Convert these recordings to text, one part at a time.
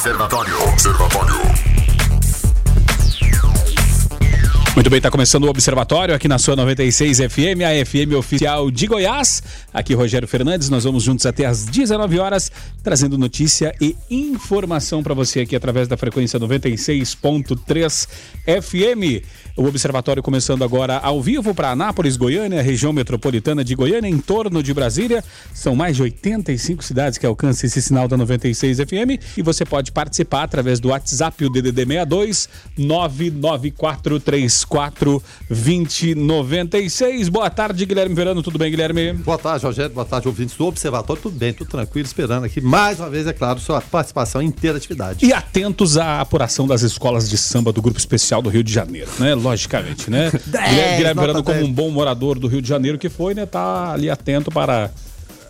Observatório. Observatório. Muito bem, está começando o Observatório aqui na sua 96 FM, a FM oficial de Goiás. Aqui Rogério Fernandes, nós vamos juntos até às 19 horas, trazendo notícia e informação para você aqui através da frequência 96.3 FM. O Observatório começando agora ao vivo para Anápolis, Goiânia, região metropolitana de Goiânia, em torno de Brasília. São mais de 85 cidades que alcançam esse sinal da 96 FM e você pode participar através do WhatsApp, o DDD 62 99434 2096. Boa tarde, Guilherme Verano. Tudo bem, Guilherme? Boa tarde, Rogério. Boa tarde, ouvintes do Observatório. Tudo bem, tudo tranquilo, esperando aqui mais uma vez, é claro, sua participação em inteira atividade. E atentos à apuração das escolas de samba do Grupo Especial do Rio de Janeiro, né? logicamente, né? Guilherme, Guilherme Verano, como um bom morador do Rio de Janeiro que foi, né? Tá ali atento para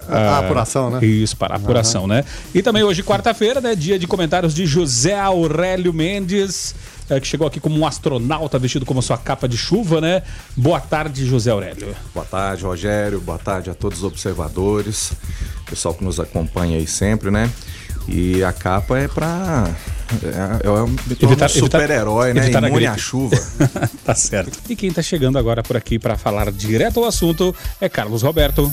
a, a, apuração, né? Isso, para a apuração, uhum. né? E também hoje, quarta-feira, né? Dia de comentários de José Aurélio Mendes, que chegou aqui como um astronauta vestido como sua capa de chuva, né? Boa tarde, José Aurélio. Boa tarde, Rogério. Boa tarde a todos os observadores, pessoal que nos acompanha aí sempre, né? E a capa é para é, é um super-herói, né? Evitar Imune à chuva. tá certo. E quem tá chegando agora por aqui para falar direto ao assunto é Carlos Roberto.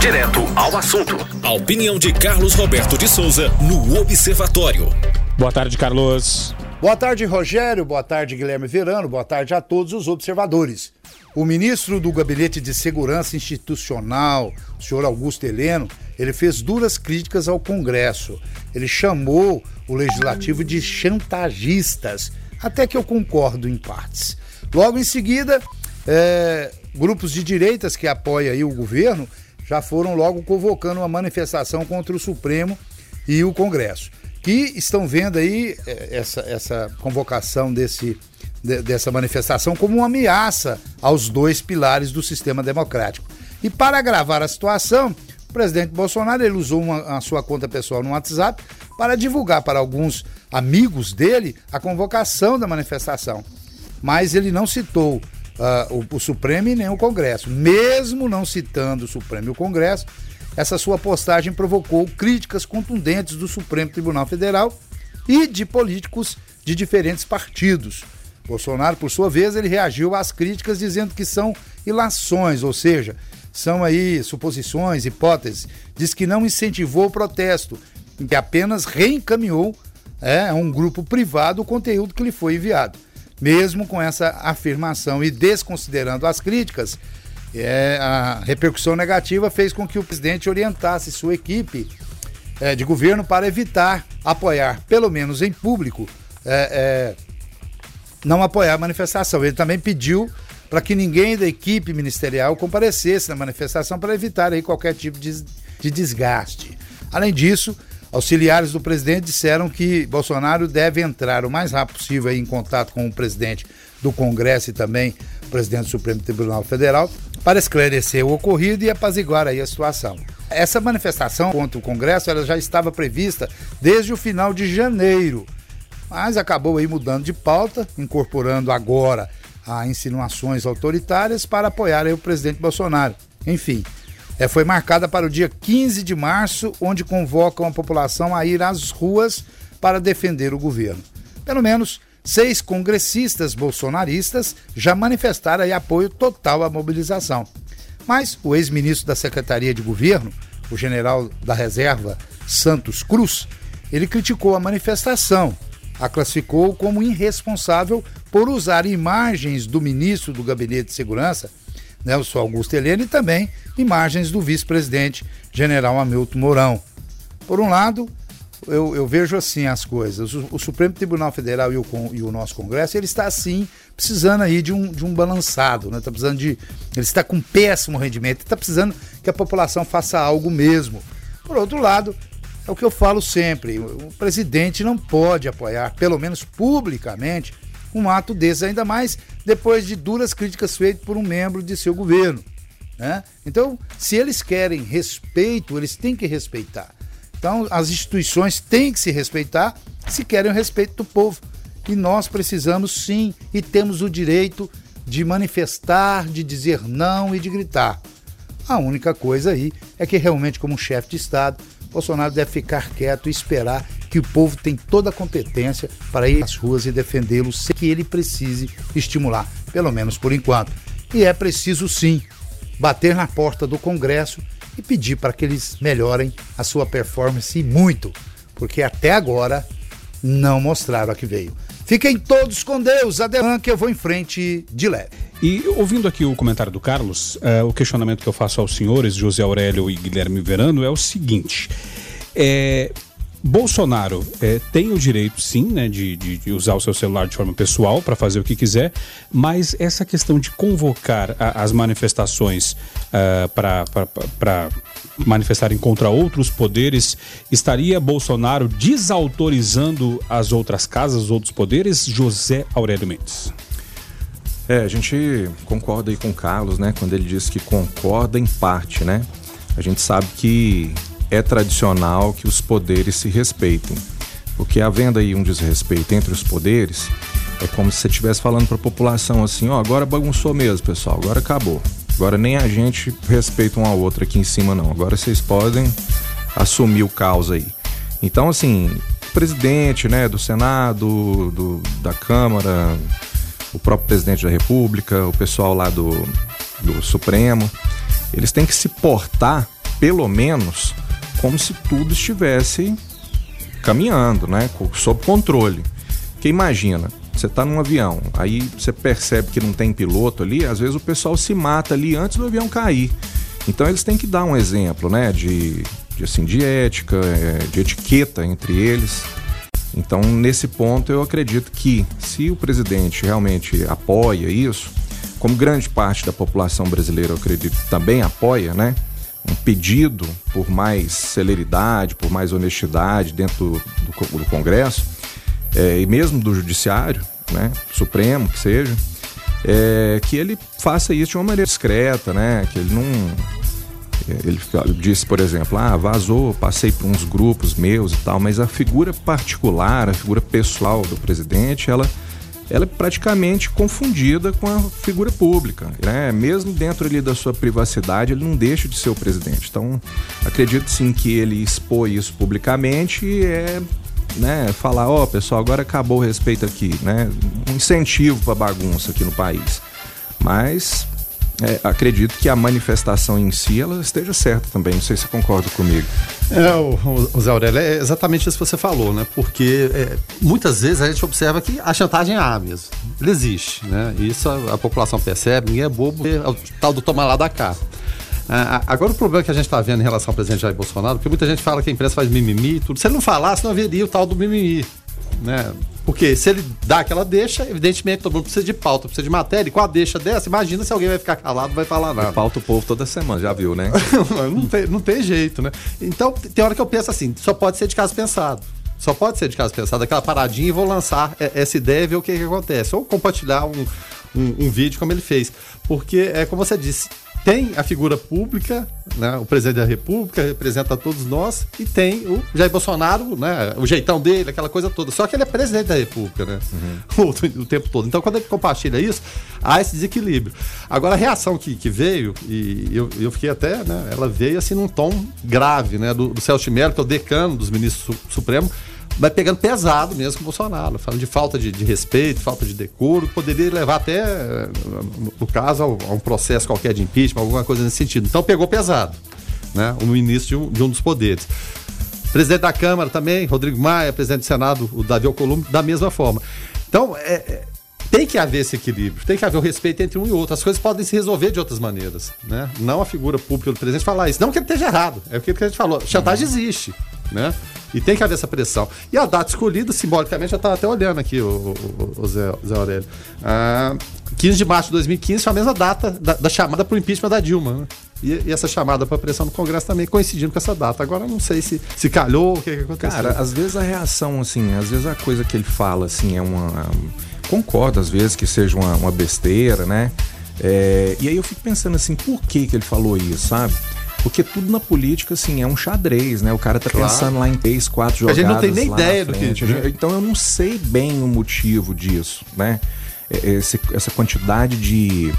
Direto ao assunto. A opinião de Carlos Roberto de Souza no Observatório. Boa tarde, Carlos. Boa tarde, Rogério. Boa tarde, Guilherme Verano. Boa tarde a todos os observadores. O ministro do Gabinete de Segurança Institucional, o senhor Augusto Heleno, ele fez duras críticas ao Congresso. Ele chamou o legislativo de chantagistas, até que eu concordo em partes. Logo em seguida, é, grupos de direitas que apoiam o governo já foram logo convocando uma manifestação contra o Supremo e o Congresso, que estão vendo aí é, essa, essa convocação desse de, dessa manifestação como uma ameaça aos dois pilares do sistema democrático. E para agravar a situação, o presidente Bolsonaro ele usou uma, a sua conta pessoal no WhatsApp para divulgar para alguns amigos dele a convocação da manifestação. Mas ele não citou uh, o, o Supremo e nem o Congresso. Mesmo não citando o Supremo e o Congresso, essa sua postagem provocou críticas contundentes do Supremo Tribunal Federal e de políticos de diferentes partidos. Bolsonaro, por sua vez, ele reagiu às críticas dizendo que são ilações, ou seja, são aí suposições, hipóteses. Diz que não incentivou o protesto, que apenas reencaminhou é, a um grupo privado o conteúdo que lhe foi enviado. Mesmo com essa afirmação e desconsiderando as críticas, é, a repercussão negativa fez com que o presidente orientasse sua equipe é, de governo para evitar apoiar, pelo menos em público, é, é não apoiar a manifestação. Ele também pediu para que ninguém da equipe ministerial comparecesse na manifestação para evitar aí qualquer tipo de, de desgaste. Além disso, auxiliares do presidente disseram que Bolsonaro deve entrar o mais rápido possível em contato com o presidente do Congresso e também o presidente do Supremo Tribunal Federal para esclarecer o ocorrido e apaziguar aí a situação. Essa manifestação contra o Congresso ela já estava prevista desde o final de janeiro mas acabou aí mudando de pauta, incorporando agora a insinuações autoritárias para apoiar o presidente Bolsonaro. Enfim, é, foi marcada para o dia 15 de março, onde convocam a população a ir às ruas para defender o governo. Pelo menos seis congressistas bolsonaristas já manifestaram apoio total à mobilização. Mas o ex-ministro da Secretaria de Governo, o general da reserva Santos Cruz, ele criticou a manifestação a classificou como irresponsável por usar imagens do ministro do Gabinete de Segurança, Nelson Augusto Helena, e também imagens do vice-presidente, general Hamilton Mourão. Por um lado, eu, eu, vejo assim as coisas. O, o Supremo Tribunal Federal e o, e o, nosso Congresso, ele está assim, precisando aí de um, de um balançado, né? Está precisando de. Ele está com péssimo rendimento, está precisando que a população faça algo mesmo. Por outro lado, é o que eu falo sempre: o presidente não pode apoiar, pelo menos publicamente, um ato desse, ainda mais depois de duras críticas feitas por um membro de seu governo. Né? Então, se eles querem respeito, eles têm que respeitar. Então, as instituições têm que se respeitar se querem o respeito do povo. E nós precisamos sim e temos o direito de manifestar, de dizer não e de gritar. A única coisa aí é que realmente, como chefe de Estado, Bolsonaro deve ficar quieto e esperar que o povo tem toda a competência para ir às ruas e defendê-lo sem que ele precise estimular, pelo menos por enquanto. E é preciso sim bater na porta do Congresso e pedir para que eles melhorem a sua performance muito, porque até agora não mostraram a que veio. Fiquem todos com Deus, adelan que eu vou em frente de leve. E ouvindo aqui o comentário do Carlos, uh, o questionamento que eu faço aos senhores, José Aurélio e Guilherme Verano, é o seguinte: é, Bolsonaro é, tem o direito, sim, né, de, de, usar o seu celular de forma pessoal para fazer o que quiser, mas essa questão de convocar a, as manifestações uh, para manifestarem contra outros poderes, estaria Bolsonaro desautorizando as outras casas, os outros poderes? José Aurélio Mendes. É, a gente concorda aí com o Carlos, né, quando ele diz que concorda em parte, né? A gente sabe que é tradicional que os poderes se respeitem. Porque havendo aí um desrespeito entre os poderes, é como se você estivesse falando para a população assim: ó, agora bagunçou mesmo, pessoal, agora acabou. Agora nem a gente respeita um ao outro aqui em cima, não. Agora vocês podem assumir o caos aí. Então, assim, o presidente né, do Senado, do, da Câmara, o próprio presidente da República, o pessoal lá do, do Supremo, eles têm que se portar, pelo menos, como se tudo estivesse caminhando, né? Sob controle. Porque imagina, você está num avião, aí você percebe que não tem piloto ali, às vezes o pessoal se mata ali antes do avião cair. Então eles têm que dar um exemplo, né? De, de assim, de ética, é, de etiqueta entre eles. Então, nesse ponto, eu acredito que se o presidente realmente apoia isso, como grande parte da população brasileira, eu acredito, também apoia, né? Um pedido por mais celeridade, por mais honestidade dentro do, do Congresso é, e mesmo do Judiciário, né, Supremo que seja, é, que ele faça isso de uma maneira discreta, né, que ele não ele disse, por exemplo, ah, vazou, passei por uns grupos meus e tal, mas a figura particular, a figura pessoal do presidente, ela ela é praticamente confundida com a figura pública. Né? Mesmo dentro ali da sua privacidade, ele não deixa de ser o presidente. Então, acredito sim que ele expor isso publicamente e é né, falar, ó, oh, pessoal, agora acabou o respeito aqui, né? Um incentivo para bagunça aqui no país. Mas é, acredito que a manifestação em si ela esteja certa também. Não sei se você concorda comigo. É, o, o Zé Aurélio, é exatamente isso que você falou, né? Porque é, muitas vezes a gente observa que a chantagem há mesmo. Existe, né? Isso a, a população percebe, ninguém é bobo, é o tal do tomar lá da cá. Ah, agora o problema que a gente está vendo em relação ao presidente Jair Bolsonaro, porque muita gente fala que a imprensa faz mimimi e tudo. Se ele não falasse, não haveria o tal do mimimi. Né? Porque se ele dá aquela deixa, evidentemente todo mundo precisa de pauta, precisa de matéria. E com a deixa dessa, imagina se alguém vai ficar calado não vai falar nada. Pauta o povo toda semana, já viu, né? não, tem, não tem jeito, né? Então, tem hora que eu penso assim, só pode ser de caso pensado. Só pode ser de caso pensado, aquela paradinha e vou lançar essa ideia e ver o que, que acontece. Ou compartilhar um, um, um vídeo como ele fez. Porque, é como você disse, tem a figura pública, né, o presidente da República representa todos nós, e tem o Jair Bolsonaro, né, o jeitão dele, aquela coisa toda. Só que ele é presidente da República, né, uhum. o, o, tempo todo. Então, quando ele compartilha isso, há esse desequilíbrio. Agora, a reação que, que veio, e eu, eu fiquei até, né, ela veio assim num tom grave, né, do, do Celso Mello, que é o decano dos ministros su Supremos, vai pegando pesado mesmo com o Bolsonaro, falando de falta de, de, respeito, falta de decoro, poderia levar até, no caso, a um processo qualquer de impeachment, alguma coisa nesse sentido. Então pegou pesado, né? O ministro de um, de um dos poderes. Presidente da Câmara também, Rodrigo Maia, presidente do Senado, o Davi Alcolumbre, da mesma forma. Então, é, é, tem que haver esse equilíbrio, tem que haver o respeito entre um e outro. As coisas podem se resolver de outras maneiras, né? Não a figura pública do presidente falar isso. Não que ele esteja errado, é o que a gente falou. Chantagem existe, né? E tem que haver essa pressão. E a data escolhida, simbolicamente, já estava até olhando aqui, o, o, o Zé, Zé Aurélio. Ah, 15 de março de 2015 foi a mesma data da, da chamada para o impeachment da Dilma. Né? E, e, essa chamada para pressão no Congresso também coincidindo com essa data. Agora não sei se, se calhou, o que, que aconteceu. Cara, às vezes a reação, assim, às vezes a coisa que ele fala, assim, é uma. Concordo, às vezes, que seja uma, uma besteira, né? É, e aí eu fico pensando assim, por que, que ele falou isso, sabe? Porque tudo na política, assim, é um xadrez, né? O cara tá claro. pensando lá em três, quatro jogadas. A gente não tem nem ideia do que. Então eu não sei bem o motivo disso, né? Esse, essa quantidade de,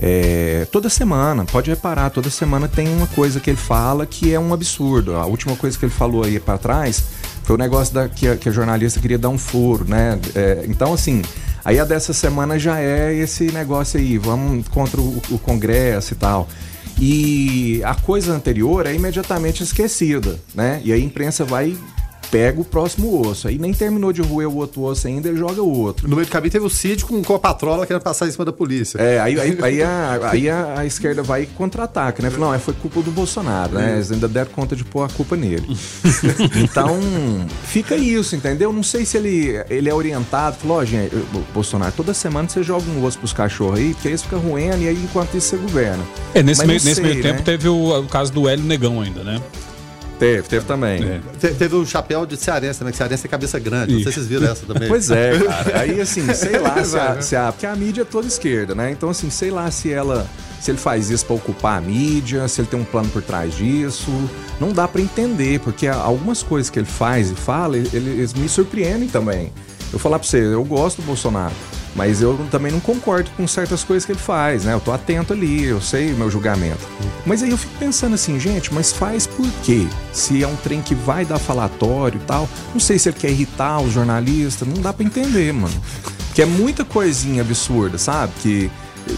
É, toda semana, pode reparar, toda semana tem uma coisa que ele fala que é um absurdo. A última coisa que ele falou aí para trás foi o negócio da, que, a, que a jornalista queria dar um furo, né? É, então, assim, aí a dessa semana já é esse negócio aí, vamos contra o, o Congresso e tal. E a coisa anterior é imediatamente esquecida, né? E a imprensa vai pega o próximo osso. Aí nem terminou de roer o outro osso ainda, ele joga o outro. No meio do caminho teve o Cid com, com a patrola querendo passar em cima da polícia. É, aí, aí, aí, a, aí a, a, esquerda vai e contra-ataca, né? Não, é, foi culpa do Bolsonaro, né? Eles ainda deram conta de pôr a culpa nele. então, fica isso, entendeu? Não sei se ele, ele é orientado, falou, ó, oh, gente, Bolsonaro, toda semana você joga um osso pros cachorros aí, porque aí fica ruendo e aí enquanto isso você governa. É, nesse, meio, nesse meio tempo né? teve o, o caso do Hélio Negão ainda, né? Teve, teve também. É. Te, teve o chapéu de cearense, né? Que cearense é cabeça grande. Não sei se vocês viram essa também. Pois é, cara. Aí, assim, sei lá se a, se a, Porque a mídia é toda esquerda, né? Então, assim, sei lá se ela. Se ele faz isso para ocupar a mídia, se ele tem um plano por trás disso. Não dá para entender, porque algumas coisas que ele faz e fala, ele, eles me surpreendem também. Eu falar pra você, eu gosto do Bolsonaro. Mas eu também não concordo com certas coisas que ele faz, né? Eu tô atento ali, eu sei o meu julgamento. Mas aí eu fico pensando assim, gente, mas faz por quê? Se é um trem que vai dar falatório e tal, não sei se ele quer irritar os jornalistas, não dá para entender, mano. Que é muita coisinha absurda, sabe? Que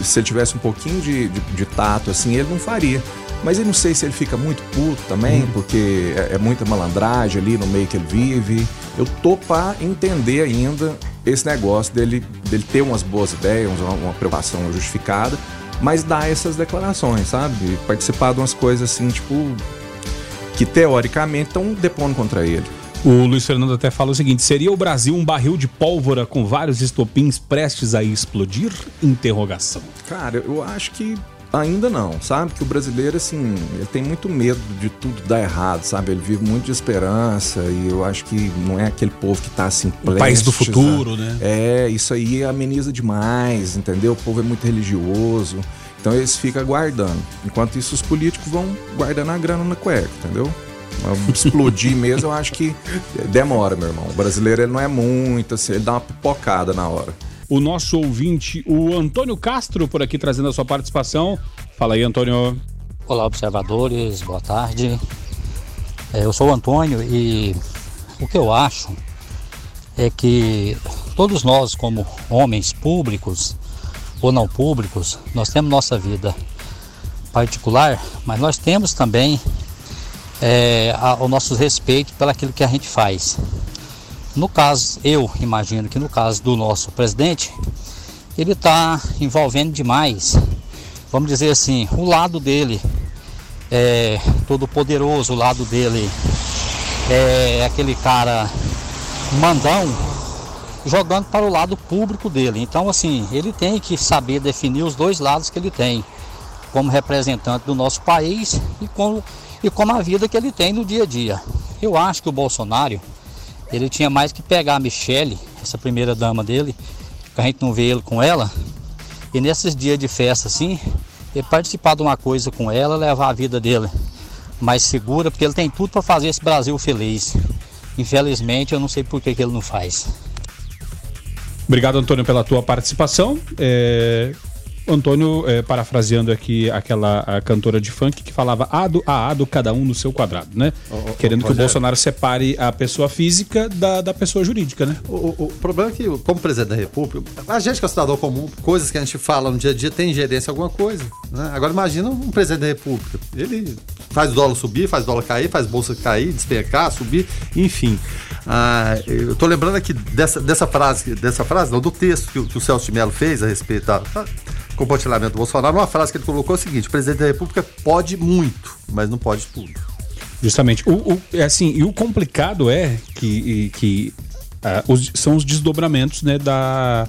se ele tivesse um pouquinho de, de, de tato, assim, ele não faria. Mas eu não sei se ele fica muito puto também, hum. porque é, é, muita malandragem ali no meio que ele vive. Eu tô pra entender ainda esse negócio dele, dele ter umas boas ideias, uma, uma preocupação justificada, mas dar essas declarações, sabe? Participar de umas coisas assim, tipo, que teoricamente estão depondo contra ele. O Luiz Fernando até fala o seguinte: seria o Brasil um barril de pólvora com vários estopins prestes a explodir? Interrogação. Cara, eu acho que Ainda não, sabe? Que o brasileiro, assim, ele tem muito medo de tudo dar errado, sabe? Ele vive muito de esperança e eu acho que não é aquele povo que tá assim, o país do futuro, né? É, isso aí ameniza demais, entendeu? O povo é muito religioso, então eles ficam guardando. Enquanto isso, os políticos vão guardando a grana na cueca, entendeu? Explodir mesmo, eu acho que demora, meu irmão. O brasileiro, ele não é muito, assim, ele dá uma pipocada na hora o nosso ouvinte, o Antônio Castro, por aqui trazendo a sua participação. Fala aí, Antônio. Olá, observadores, boa tarde. É, eu sou o Antônio e o que eu acho é que todos nós, como homens públicos ou não públicos, nós temos nossa vida particular, mas nós temos também é, a, o nosso respeito pelaquilo que a gente faz. No caso, eu imagino que no caso do nosso presidente, ele está envolvendo demais, vamos dizer assim, o lado dele é todo poderoso, o lado dele é aquele cara mandão, jogando para o lado público dele. Então, assim, ele tem que saber definir os dois lados que ele tem, como representante do nosso país e como, e como a vida que ele tem no dia a dia. Eu acho que o Bolsonaro ele tinha mais que pegar a Michelle, essa primeira dama dele, que a gente não vê ele com ela, e nesses dias de festa assim, ele participar de uma coisa com ela, levar a vida dele mais segura, porque ele tem tudo para fazer esse Brasil feliz. Infelizmente, eu não sei por que, que ele não faz. Obrigado, Antônio, pela tua participação. É, Antônio, é, parafraseando aqui aquela cantora de funk que falava ado a ado, cada um no seu quadrado, né? Oh, Querendo oh, que o Bolsonaro separe a pessoa física da, da pessoa jurídica, né? O, o, o, problema é que, como presidente da República, a gente que é cidadão comum, coisas que a gente fala no dia a dia tem ingerência em alguma coisa. Né? Agora imagina um presidente da República. Ele faz o dólar subir, faz o dólar cair, faz bolsa cair, despencar, subir, enfim. Ah, eu tô lembrando aqui dessa, dessa frase, dessa frase, não, do texto que, que o Celso de Mello fez a respeito da compartilhamento do Bolsonaro, uma frase que ele colocou é o seguinte: o presidente da República pode muito, mas não pode tudo. Justamente. O, o, é assim, e o complicado é que, que uh, os, são os desdobramentos né, da,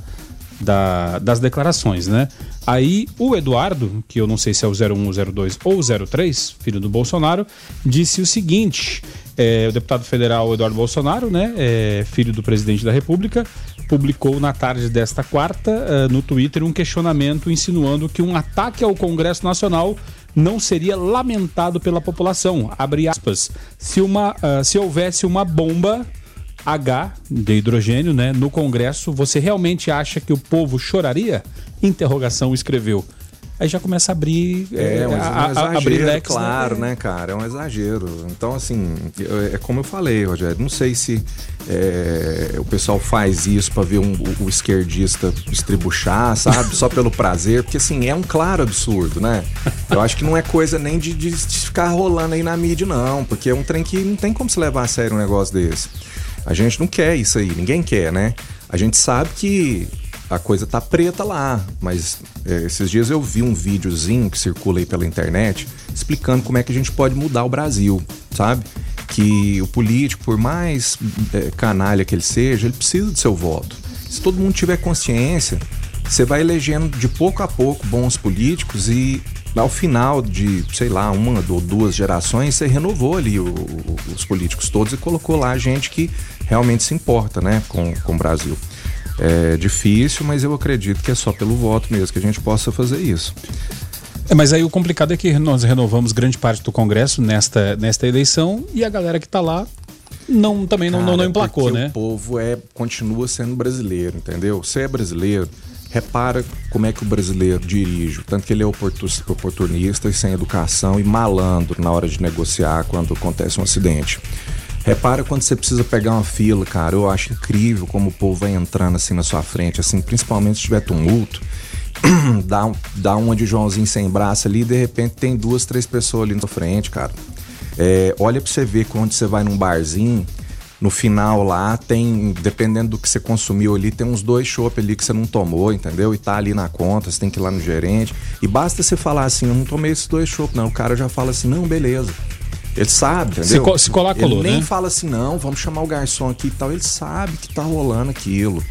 da, das declarações, né? Aí o Eduardo, que eu não sei se é o 01, 02 ou 03, filho do Bolsonaro, disse o seguinte: é, o deputado federal Eduardo Bolsonaro, né, é, filho do presidente da República, publicou na tarde desta quarta uh, no Twitter um questionamento insinuando que um ataque ao Congresso Nacional não seria lamentado pela população. Abre aspas. Se, uma, uh, se houvesse uma bomba H de hidrogênio né, no Congresso, você realmente acha que o povo choraria? Interrogação escreveu. Aí já começa a abrir, é, é, um a, exagero, abrir leques, né? claro, né? né, cara? É um exagero. Então, assim, é como eu falei, Rogério, não sei se é, o pessoal faz isso para ver um, o, o, esquerdista estribuchar, sabe? Só pelo prazer, porque assim, é um claro absurdo, né? Eu acho que não é coisa nem de, de ficar rolando aí na mídia, não, porque é um trem que não tem como se levar a sério um negócio desse. A gente não quer isso aí, ninguém quer, né? A gente sabe que a coisa tá preta lá, mas é, esses dias eu vi um videozinho que circula aí pela internet explicando como é que a gente pode mudar o Brasil, sabe? Que o político, por mais é, canalha que ele seja, ele precisa do seu voto. Se todo mundo tiver consciência, você vai elegendo de pouco a pouco bons políticos e ao final de, sei lá, uma ou duas gerações, você renovou ali o, os políticos todos e colocou lá gente que realmente se importa né, com, com o Brasil. É difícil, mas eu acredito que é só pelo voto mesmo que a gente possa fazer isso. É, mas aí o complicado é que nós renovamos grande parte do Congresso nesta, nesta eleição e a galera que está lá não também Cara, não, não, emplacou, né? O povo é continua sendo brasileiro, entendeu? Você é brasileiro, repara como é que o brasileiro dirige, tanto que ele é oportunista e sem educação e malandro na hora de negociar quando acontece um acidente. Repara quando você precisa pegar uma fila, cara. Eu acho incrível como o povo vai entrando assim na sua frente, assim, principalmente se tiver tumulto. dá, dá uma de Joãozinho sem braço ali e de repente tem duas, três pessoas ali na frente, cara. É, olha pra você ver quando você vai num barzinho, no final lá tem, dependendo do que você consumiu ali, tem uns dois chopp ali que você não tomou, entendeu? E tá ali na conta, você tem que ir lá no gerente. E basta você falar assim, eu não tomei esses dois chopp, não. O cara já fala assim, não, beleza. Ele sabe, entendeu? Se, se colar, colou, Ele nem né? fala assim, não, vamos chamar o garçom aqui e tal. Ele sabe que tá rolando aquilo.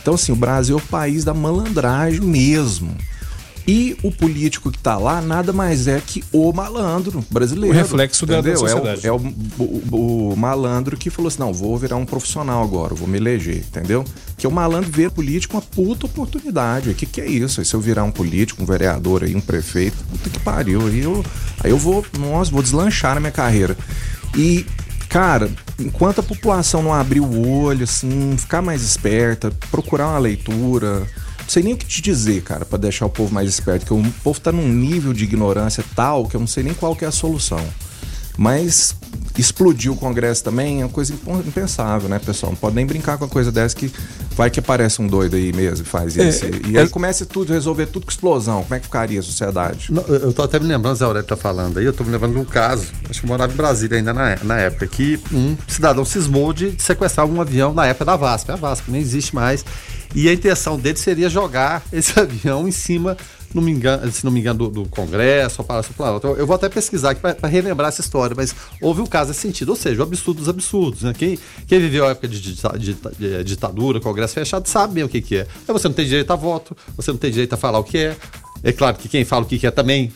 Então, assim, o Brasil é o país da malandragem mesmo. E o político que está lá nada mais é que o malandro brasileiro. O reflexo da, da sociedade. É, o, é o, o, o, malandro que falou assim: não, vou virar um profissional agora, vou me eleger, entendeu? Que o malandro vê político uma puta oportunidade. O que, que é isso? Aí se eu virar um político, um vereador aí, um prefeito, puta que pariu. Aí eu, aí eu vou, nossa, vou deslanchar na minha carreira. E cara, enquanto a população não abrir o olho, assim, ficar mais esperta, procurar uma leitura, sei nem o que te dizer, cara, para deixar o povo mais esperto, que o povo tá num nível de ignorância tal que eu não sei nem qual que é a solução. Mas explodir o Congresso também é uma coisa impensável, né, pessoal? Não pode nem brincar com a coisa dessa que vai que aparece um doido aí mesmo e faz é, isso. e é, aí começa tudo, resolver tudo com explosão. Como é que ficaria a sociedade? Não, eu tô até me lembrando, Zé Aurélio tá falando aí, eu tô me lembrando de um caso, acho que eu morava em Brasília ainda na, na época, que um cidadão cismou de sequestrar um avião na época da VASP. A VASP nem existe mais. E a intenção dele seria jogar esse avião em cima não me engano, se não me engano, do, do Congresso, ou Palácio Planalto. Eu, eu vou até pesquisar aqui para relembrar essa história, mas houve um caso nesse sentido, ou seja, o absurdo dos absurdos. Né? Quem, quem viveu a época de, de, de, de ditadura, Congresso fechado, sabe bem o que, que é. você não tem direito a voto, você não tem direito a falar o que é. É claro que quem fala o que, que é também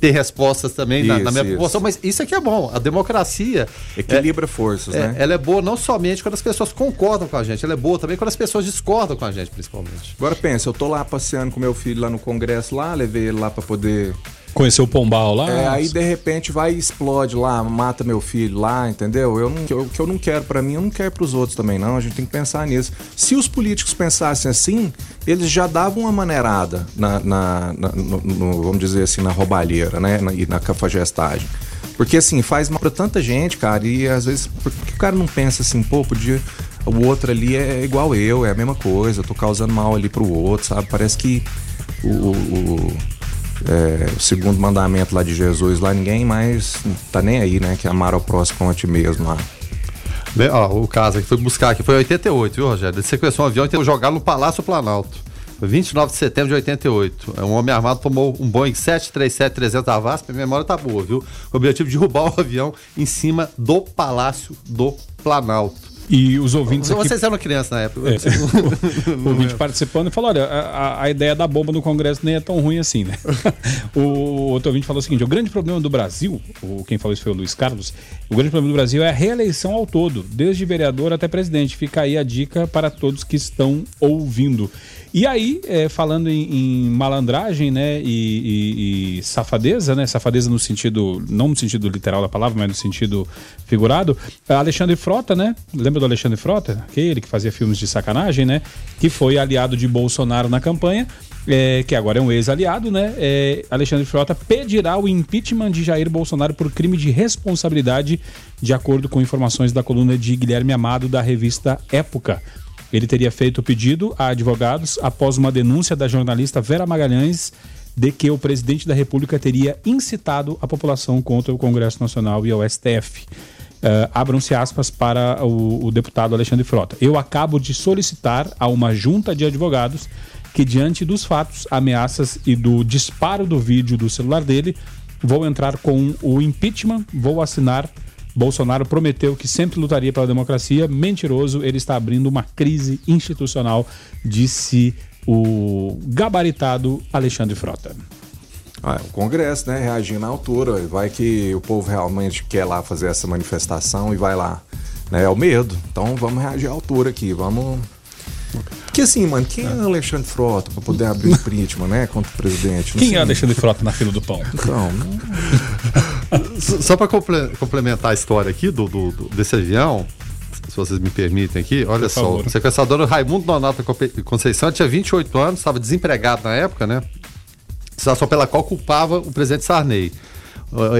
ter respostas também isso, na, na, minha isso. proporção, mas isso aqui é bom. A democracia. Equilibra é, forças, é, né? Ela é boa não somente quando as pessoas concordam com a gente, ela é boa também quando as pessoas discordam com a gente, principalmente. Agora pensa, eu tô lá passeando com meu filho lá no congresso lá, levei ele lá para poder Conheceu o Pombal lá? É, aí de repente vai e explode lá, mata meu filho lá, entendeu? Eu não, o que eu não quero para mim, eu não quero para os outros também, não. A gente tem que pensar nisso. Se os políticos pensassem assim, eles já davam uma maneirada na, na, na no, no, vamos dizer assim, na roubalheira, né? Na, e na cafajestagem. Porque assim, faz mal pra tanta gente, cara, e às vezes, por que o cara não pensa assim, pô, podia. O outro ali é igual eu, é a mesma coisa, eu tô causando mal ali pro outro, sabe? Parece que o, o é, o segundo mandamento lá de Jesus, lá ninguém mais tá nem aí, né? Que amar ao próximo a ti mesmo lá. Ó, o caso que foi buscar aqui foi em 88, viu, Rogério? Ele sequestrou um avião e tentou jogar no Palácio Planalto. 29 de setembro de 88. Um homem armado tomou um Boeing 737-300 da VASP, a memória tá boa, viu? O objetivo de derrubar o avião em cima do Palácio do Planalto. E os ouvintes. Aqui... Vocês eram crianças na época. É. o ouvinte participando e falou: olha, a, a, ideia da bomba no Congresso nem é tão ruim assim, né? o outro ouvinte falou o seguinte: o grande problema do Brasil, o, quem falou isso foi o Luiz Carlos, o grande problema do Brasil é a reeleição ao todo, desde vereador até presidente. Fica aí a dica para todos que estão ouvindo. E aí, é, falando em, em, malandragem, né, e, e, e, safadeza, né, safadeza no sentido, não no sentido literal da palavra, mas no sentido figurado, Alexandre Frota, né, lembra do Alexandre Frota? Aquele que fazia filmes de sacanagem, né, que foi aliado de Bolsonaro na campanha, é, que agora é um ex-aliado, né? É, Alexandre Frota pedirá o impeachment de Jair Bolsonaro por crime de responsabilidade, de acordo com informações da coluna de Guilherme Amado da revista Época. Ele teria feito o pedido a advogados após uma denúncia da jornalista Vera Magalhães de que o presidente da República teria incitado a população contra o Congresso Nacional e o STF. Uh, Abram-se aspas para o, o deputado Alexandre Frota. Eu acabo de solicitar a uma junta de advogados que, diante dos fatos, ameaças e do disparo do vídeo do celular dele, vou entrar com o impeachment, vou assinar. Bolsonaro prometeu que sempre lutaria pela democracia. Mentiroso, ele está abrindo uma crise institucional, disse o gabaritado Alexandre Frota. Ah, o Congresso, né, reagindo à altura. Vai que o povo realmente quer lá fazer essa manifestação e vai lá. Né, é o medo. Então vamos reagir à altura aqui. Vamos. Porque assim, mano, quem é Alexandre Frota para poder abrir impeachment, né, contra o presidente? Quem sei. é Alexandre Frota na fila do pão? Não, não... Só para complementar a história aqui do, do, do, desse avião, se vocês me permitem aqui, olha Por só, favor. o sequestrador Raimundo Donato Conceição tinha 28 anos, estava desempregado na época, né? Situação pela qual culpava o presidente Sarney.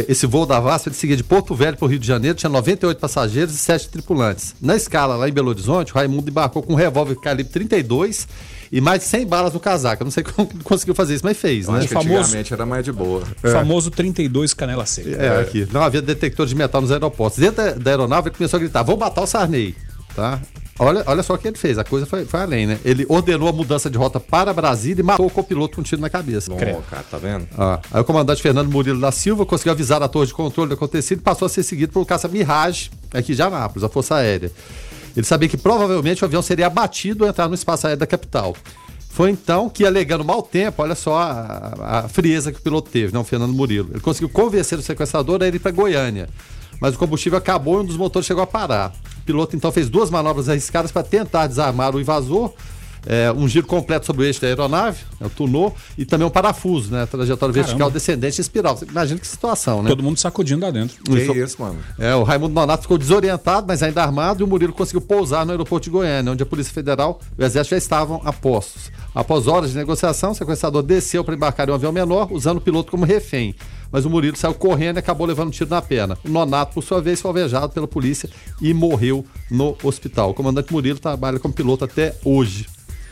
Esse voo da VASP ele seguia de Porto Velho para o Rio de Janeiro, tinha 98 passageiros e 7 tripulantes. Na escala, lá em Belo Horizonte, o Raimundo embarcou com um revólver calibre 32 e mais de 100 balas no casaco. Eu não sei como conseguiu fazer isso, mas fez, Eu né? Acho que antigamente era mais de boa. É. Famoso 32 canela seca. É, é, aqui. Não havia detector de metal nos aeroportos. Dentro da, da aeronave ele começou a gritar: vou matar o Sarney. Tá? Olha, olha só o que ele fez, a coisa foi, foi além, né? Ele ordenou a mudança de rota para Brasília e matou o copiloto com um tiro na cabeça. Bom, cara, tá vendo? Ah, aí o comandante Fernando Murilo da Silva conseguiu avisar a torre de controle do acontecido e passou a ser seguido pelo caça Mirage, aqui de Anápolis, a Força Aérea. Ele sabia que provavelmente o avião seria abatido ao entrar no espaço aéreo da capital. Foi então que, alegando mau tempo, olha só a, a frieza que o piloto teve, não, o Fernando Murilo. Ele conseguiu convencer o sequestrador a ir para Goiânia mas o combustível acabou e um dos motores chegou a parar. O piloto então fez duas manobras arriscadas para tentar desarmar o invasor. É, um giro completo sobre o eixo da aeronave, né, o tunô, e também um parafuso, né? Trajetória Caramba. vertical descendente e espiral. Você imagina que situação, né? Todo mundo sacudindo lá dentro. Que isso, isso, mano. É, o Raimundo Nonato ficou desorientado, mas ainda armado, e o Murilo conseguiu pousar no aeroporto de Goiânia, onde a Polícia Federal e o Exército já estavam a postos. Após horas de negociação, o sequestrador desceu para embarcar em um avião menor, usando o piloto como refém mas o Murilo saiu correndo e acabou levando um tiro na perna. O Nonato, por sua vez, foi alvejado pela polícia e morreu no hospital. O comandante Murilo trabalha como piloto até hoje.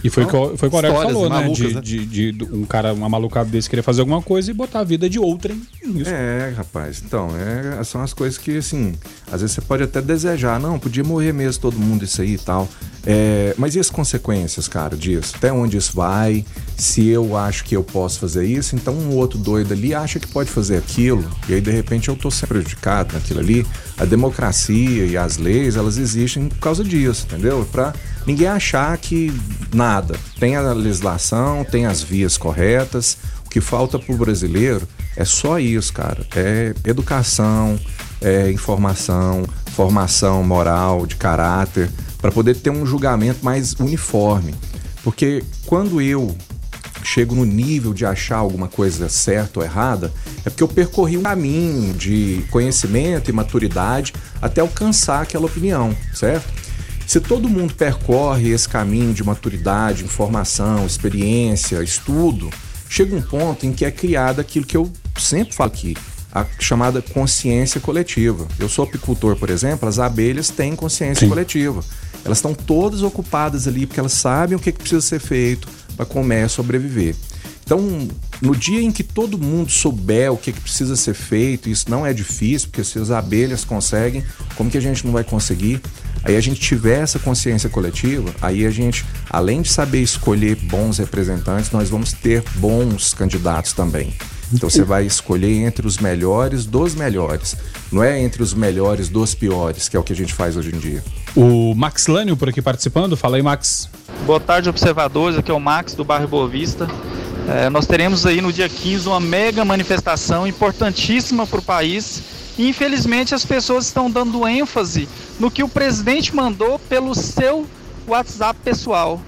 E foi, então, foi o que o Aurélio falou, né? Malucas, de, né? De, de, de, um cara, uma malucada desse querer fazer alguma coisa e botar a vida de outrem nisso. É, rapaz. Então, é, são as coisas que, assim, às vezes você pode até desejar. Não, podia morrer mesmo todo mundo isso aí e tal. É, mas e as consequências, cara, disso? Até onde isso vai? Se eu acho que eu posso fazer isso, então um outro doido ali acha que pode fazer aquilo. E aí, de repente, eu tô sendo prejudicado naquilo ali. A democracia e as leis, elas existem por causa disso, entendeu? Pra ninguém achar que nada. Tem a legislação, tem as vias corretas. O que falta pro brasileiro é só isso, cara. É educação, é informação, formação moral, de caráter, para poder ter um julgamento mais uniforme. Porque quando eu chego no nível de achar alguma coisa certa ou errada, é porque eu percorri um caminho de conhecimento e maturidade até alcançar aquela opinião, certo? Se todo mundo percorre esse caminho de maturidade, informação, experiência, estudo, chega um ponto em que é criado aquilo que eu sempre falo aqui, a chamada consciência coletiva. Eu sou apicultor, por exemplo, as abelhas têm consciência Sim. coletiva. Elas estão todas ocupadas ali porque elas sabem o que, precisa ser feito para comer sobreviver. Então, no dia em que todo mundo souber o que, que precisa ser feito, isso não é difícil, porque se as abelhas conseguem, como que a gente não vai conseguir? Aí a gente tiver essa consciência coletiva, aí a gente, além de saber escolher bons representantes, nós vamos ter bons candidatos também. Então você vai escolher entre os melhores dos melhores. Não é entre os melhores dos piores, que é o que a gente faz hoje em dia. O Max Lânio por aqui participando. Fala aí, Max. Boa tarde, observadores. Aqui é o Max do bairro Boa Vista. É, nós teremos aí no dia 15 uma mega manifestação importantíssima para o país. E infelizmente as pessoas estão dando ênfase no que o presidente mandou pelo seu WhatsApp pessoal.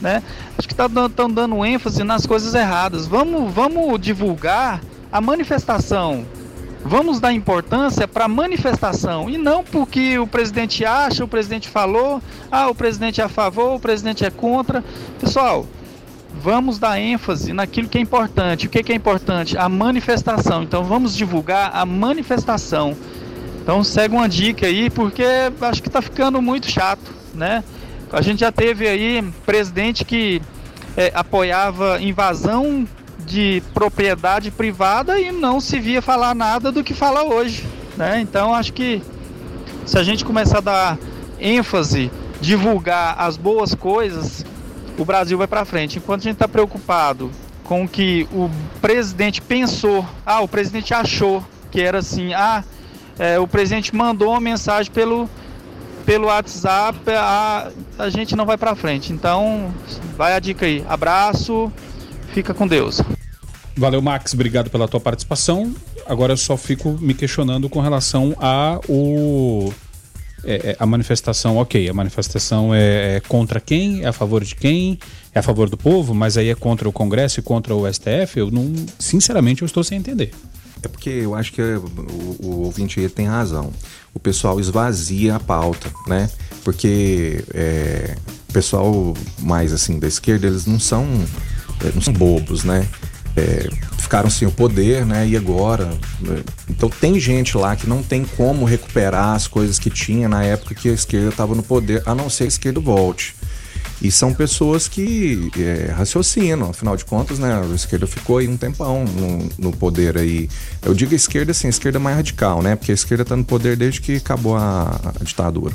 Né? Acho que estão tá dando ênfase nas coisas erradas. Vamos, vamos divulgar a manifestação. Vamos dar importância para a manifestação e não porque o presidente acha, o presidente falou, ah, o presidente é a favor, o presidente é contra. Pessoal, vamos dar ênfase naquilo que é importante. O que, é importante? A manifestação. Então vamos divulgar a manifestação. Então segue uma dica aí, porque acho que está ficando muito chato, né? A gente já teve aí presidente que é, apoiava invasão de propriedade privada e não se via falar nada do que fala hoje, né? Então acho que se a gente começar a dar ênfase, divulgar as boas coisas, o Brasil vai para frente. Enquanto a gente está preocupado com o que o presidente pensou, ah, o presidente achou que era assim, ah, é, o presidente mandou uma mensagem pelo pelo WhatsApp, a, a gente não vai para frente. Então, vai a dica aí. Abraço, fica com Deus. Valeu, Max. Obrigado pela tua participação. Agora eu só fico me questionando com relação a o é, é, a manifestação, ok, a manifestação é, é, contra quem? É a favor de quem? É a favor do povo, mas aí é contra o Congresso e contra o STF? Eu não, sinceramente, eu estou sem entender. É porque eu acho que o, o ouvinte aí tem razão. O pessoal esvazia a pauta, né? Porque é, o pessoal mais assim da esquerda, eles não são, é, não são bobos, né? É, ficaram sem o poder, né? E agora? Né? Então tem gente lá que não tem como recuperar as coisas que tinha na época que a esquerda estava no poder, a não ser a esquerda volte. E são pessoas que é, raciocinam, afinal de contas, né? A esquerda ficou aí um tempão no, no poder aí. Eu digo esquerda assim, esquerda mais radical, né? Porque a esquerda está no poder desde que acabou a, a ditadura.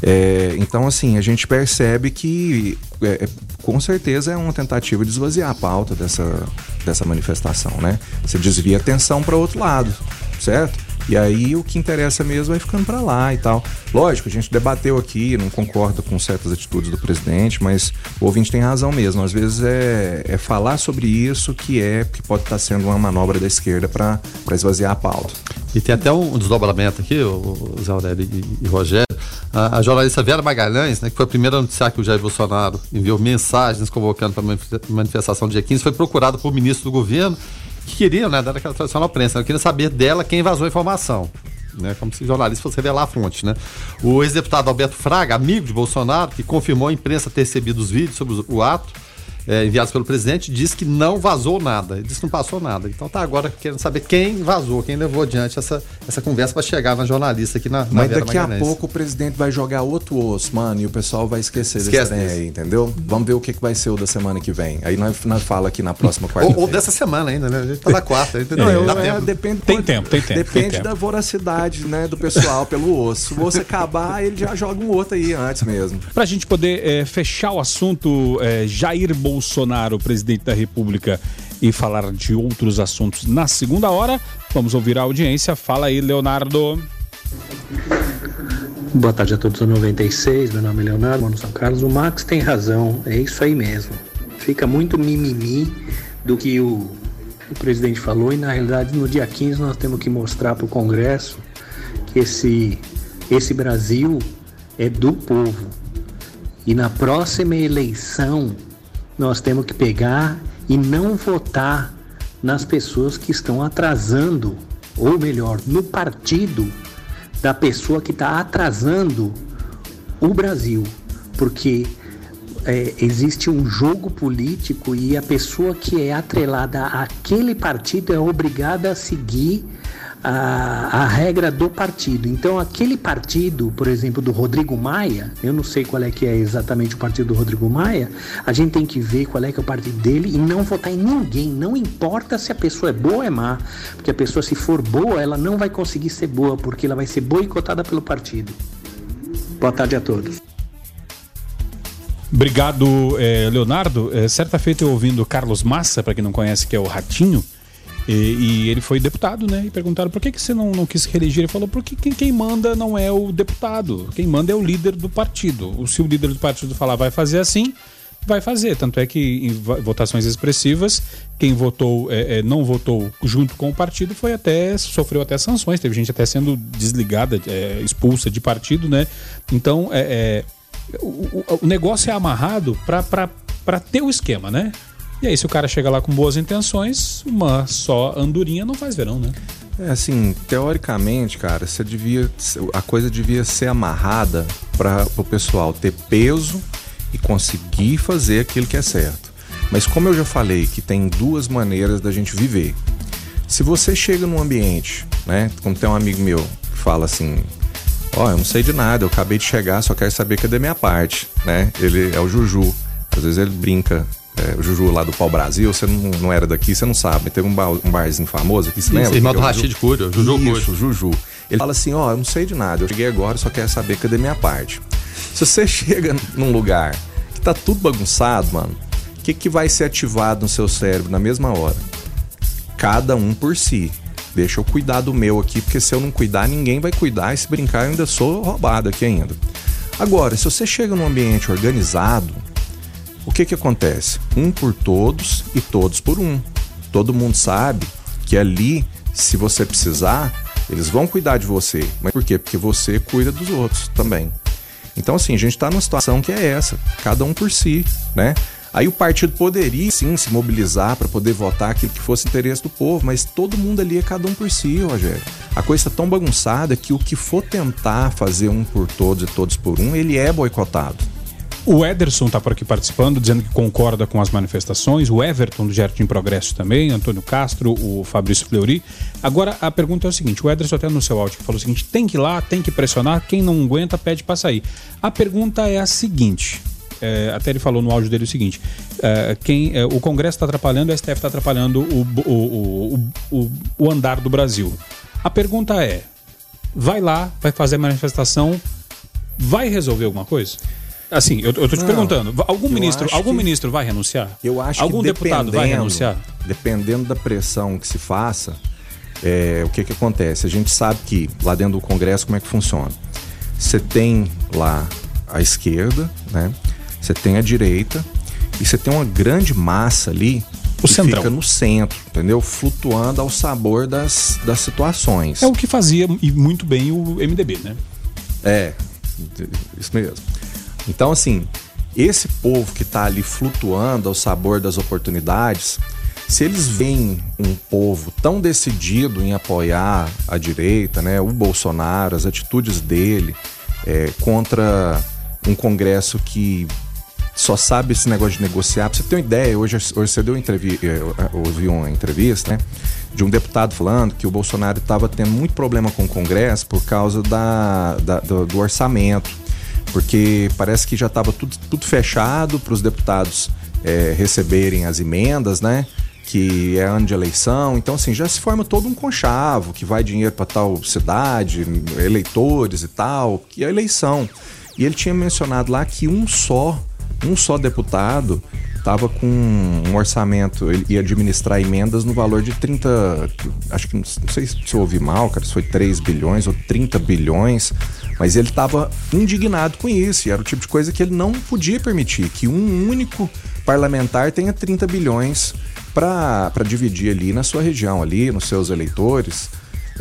É, então, assim, a gente percebe que é, é, com certeza é uma tentativa de esvaziar a pauta dessa, dessa manifestação, né? Você desvia a atenção para outro lado, certo? E aí o que interessa mesmo vai ficando para lá e tal. Lógico, a gente debateu aqui, não concorda com certas atitudes do presidente, mas o ouvinte tem razão mesmo. Às vezes é, é falar sobre isso que é que pode estar tá sendo uma manobra da esquerda para esvaziar a pauta. E tem até um desdobramento aqui, o, Zé Aurélio e, e Rogério. A, a, jornalista Vera Magalhães, né, que foi a primeira a noticiar que o Jair Bolsonaro enviou mensagens convocando para manifestação dia 15, foi procurada por ministro do governo que queriam, né, dar aquela tradicional prensa, eu queria saber dela quem vazou a informação. Né, como se jornalista fosse revelar a fonte. Né? O ex-deputado Alberto Fraga, amigo de Bolsonaro, que confirmou a imprensa ter recebido os vídeos sobre o ato, é, enviados pelo presidente, disse que não vazou nada. Ele disse que não passou nada. Então tá agora querendo saber quem vazou, quem levou adiante essa, essa conversa para chegar na jornalista aqui na, na Mas daqui Magalhães. a pouco o presidente vai jogar outro osso, mano, e o pessoal vai esquecer Esquece desse aí, entendeu? Vamos ver o que, que vai ser o da semana que vem. Aí nós, nós fala aqui na próxima quarta ou, ou, dessa semana ainda, né? A gente tá na quarta, entendeu? É, Dá tempo. Depende, tem tempo, tem tempo. Depende tem tempo. da voracidade, né, do pessoal pelo osso. Se você acabar, ele já joga um outro aí antes mesmo. Pra gente poder é, fechar o assunto, é, Jair Bolsonaro, presidente presidente da República e falar de outros assuntos na segunda hora. Vamos ouvir a audiência. Fala aí, Leonardo. Boa tarde a todos do 96. Meu nome é Leonardo, mano São Carlos. O Max tem razão, é isso aí mesmo. Fica muito mimimi do que o, o presidente falou e na realidade no dia 15 nós temos que mostrar para o Congresso que esse, esse Brasil é do povo. E na próxima eleição nós temos que pegar e não votar nas pessoas que estão atrasando, ou melhor, no partido da pessoa que está atrasando o Brasil, porque é, existe um jogo político e a pessoa que é atrelada àquele partido é obrigada a seguir a, a regra do partido. Então, aquele partido, por exemplo, do Rodrigo Maia, eu não sei qual é que é exatamente o partido do Rodrigo Maia, a gente tem que ver qual é que é o partido dele e não votar em ninguém. Não importa se a pessoa é boa ou é má, porque a pessoa, se for boa, ela não vai conseguir ser boa, porque ela vai ser boicotada pelo partido. Boa tarde a todos. Obrigado, eh, Leonardo. Eh, certa feita eu ouvindo Carlos Massa, para quem não conhece, que é o Ratinho, e, e, ele foi deputado, né? E perguntaram por que, que você não, não quis reeleger. Ele falou, porque quem, quem manda não é o deputado, quem manda é o líder do partido. Se o líder do partido falar vai fazer assim, vai fazer. Tanto é que em votações expressivas, quem votou, é, é, não votou junto com o partido foi até, sofreu até sanções. Teve gente até sendo desligada, é, expulsa de partido, né? Então, é, é o, o, negócio é amarrado para ter o esquema, né? E aí, se o cara chega lá com boas intenções, uma só andorinha não faz verão, né? É assim, teoricamente, cara, você devia, a coisa devia ser amarrada para o pessoal ter peso e conseguir fazer aquilo que é certo. Mas como eu já falei que tem duas maneiras da gente viver. Se você chega num ambiente, né? Como tem um amigo meu que fala assim, ó, oh, eu não sei de nada, eu acabei de chegar, só quero saber cadê minha parte, né? Ele é o Juju. Às vezes ele brinca, é, o Juju lá do Pau Brasil, você não, não era daqui, você não sabe. Teve um, bar, um barzinho famoso aqui, você Isso, lembra? Irmão do Rachid Curio, Juju Isso, Juju. Ele fala assim, ó, oh, eu não sei de nada, eu cheguei agora, só quero saber cadê minha parte. Se você chega num lugar que tá tudo bagunçado, mano, o que, que vai ser ativado no seu cérebro na mesma hora? Cada um por si. Deixa eu cuidar do meu aqui, porque se eu não cuidar, ninguém vai cuidar. E se brincar, eu ainda sou roubado aqui ainda. Agora, se você chega num ambiente organizado, o que que acontece? Um por todos e todos por um. Todo mundo sabe que ali, se você precisar, eles vão cuidar de você. Mas por quê? Porque você cuida dos outros também. Então, assim, a gente está numa situação que é essa, cada um por si, né? Aí o partido poderia sim se mobilizar para poder votar aquilo que fosse interesse do povo, mas todo mundo ali é cada um por si, Rogério. A coisa está tão bagunçada que o que for tentar fazer um por todos e todos por um, ele é boicotado. O Ederson está por aqui participando, dizendo que concorda com as manifestações. O Everton do Jardim Progresso também, Antônio Castro, o Fabrício Fleury. Agora a pergunta é o seguinte: o Ederson até no seu áudio falou o seguinte: tem que ir lá, tem que pressionar, quem não aguenta pede para sair. A pergunta é a seguinte: é, até ele falou no áudio dele o seguinte: é, quem, é, o Congresso está atrapalhando, o STF está atrapalhando o, o, o, o, andar do Brasil. A pergunta é: vai lá, vai fazer manifestação, vai resolver alguma coisa? Assim, eu, eu tô te Não, perguntando, algum ministro, algum que, ministro vai renunciar? Eu acho algum que deputado vai renunciar? Dependendo da pressão que se faça, é, o que que acontece? A gente sabe que lá dentro do Congresso como é que funciona. Você tem lá a esquerda, né? Você tem a direita e você tem uma grande massa ali o centrão. fica no centro, entendeu? Flutuando ao sabor das, das situações. É o que fazia e muito bem o MDB, né? É, isso mesmo. Então, assim, esse povo que está ali flutuando ao sabor das oportunidades, se eles veem um povo tão decidido em apoiar a direita, né, o Bolsonaro, as atitudes dele é, contra um Congresso que só sabe esse negócio de negociar. Pra você ter uma ideia, hoje, hoje você deu entrevista, eh, ouvi uma entrevista, né? De um deputado falando que o Bolsonaro estava tendo muito problema com o Congresso por causa da, da do, do, orçamento. Porque parece que já estava tudo, tudo fechado para os deputados é, receberem as emendas, né? que é ano de eleição, então assim, já se forma todo um conchavo, que vai dinheiro para tal cidade, eleitores e tal, que é a eleição. E ele tinha mencionado lá que um só um só deputado estava com um orçamento, ele ia administrar emendas no valor de 30, acho que não sei se eu ouvi mal, cara, se foi 3 bilhões ou 30 bilhões, mas ele estava indignado com isso, e era o tipo de coisa que ele não podia permitir, que um único parlamentar tenha 30 bilhões para dividir ali na sua região, ali, nos seus eleitores.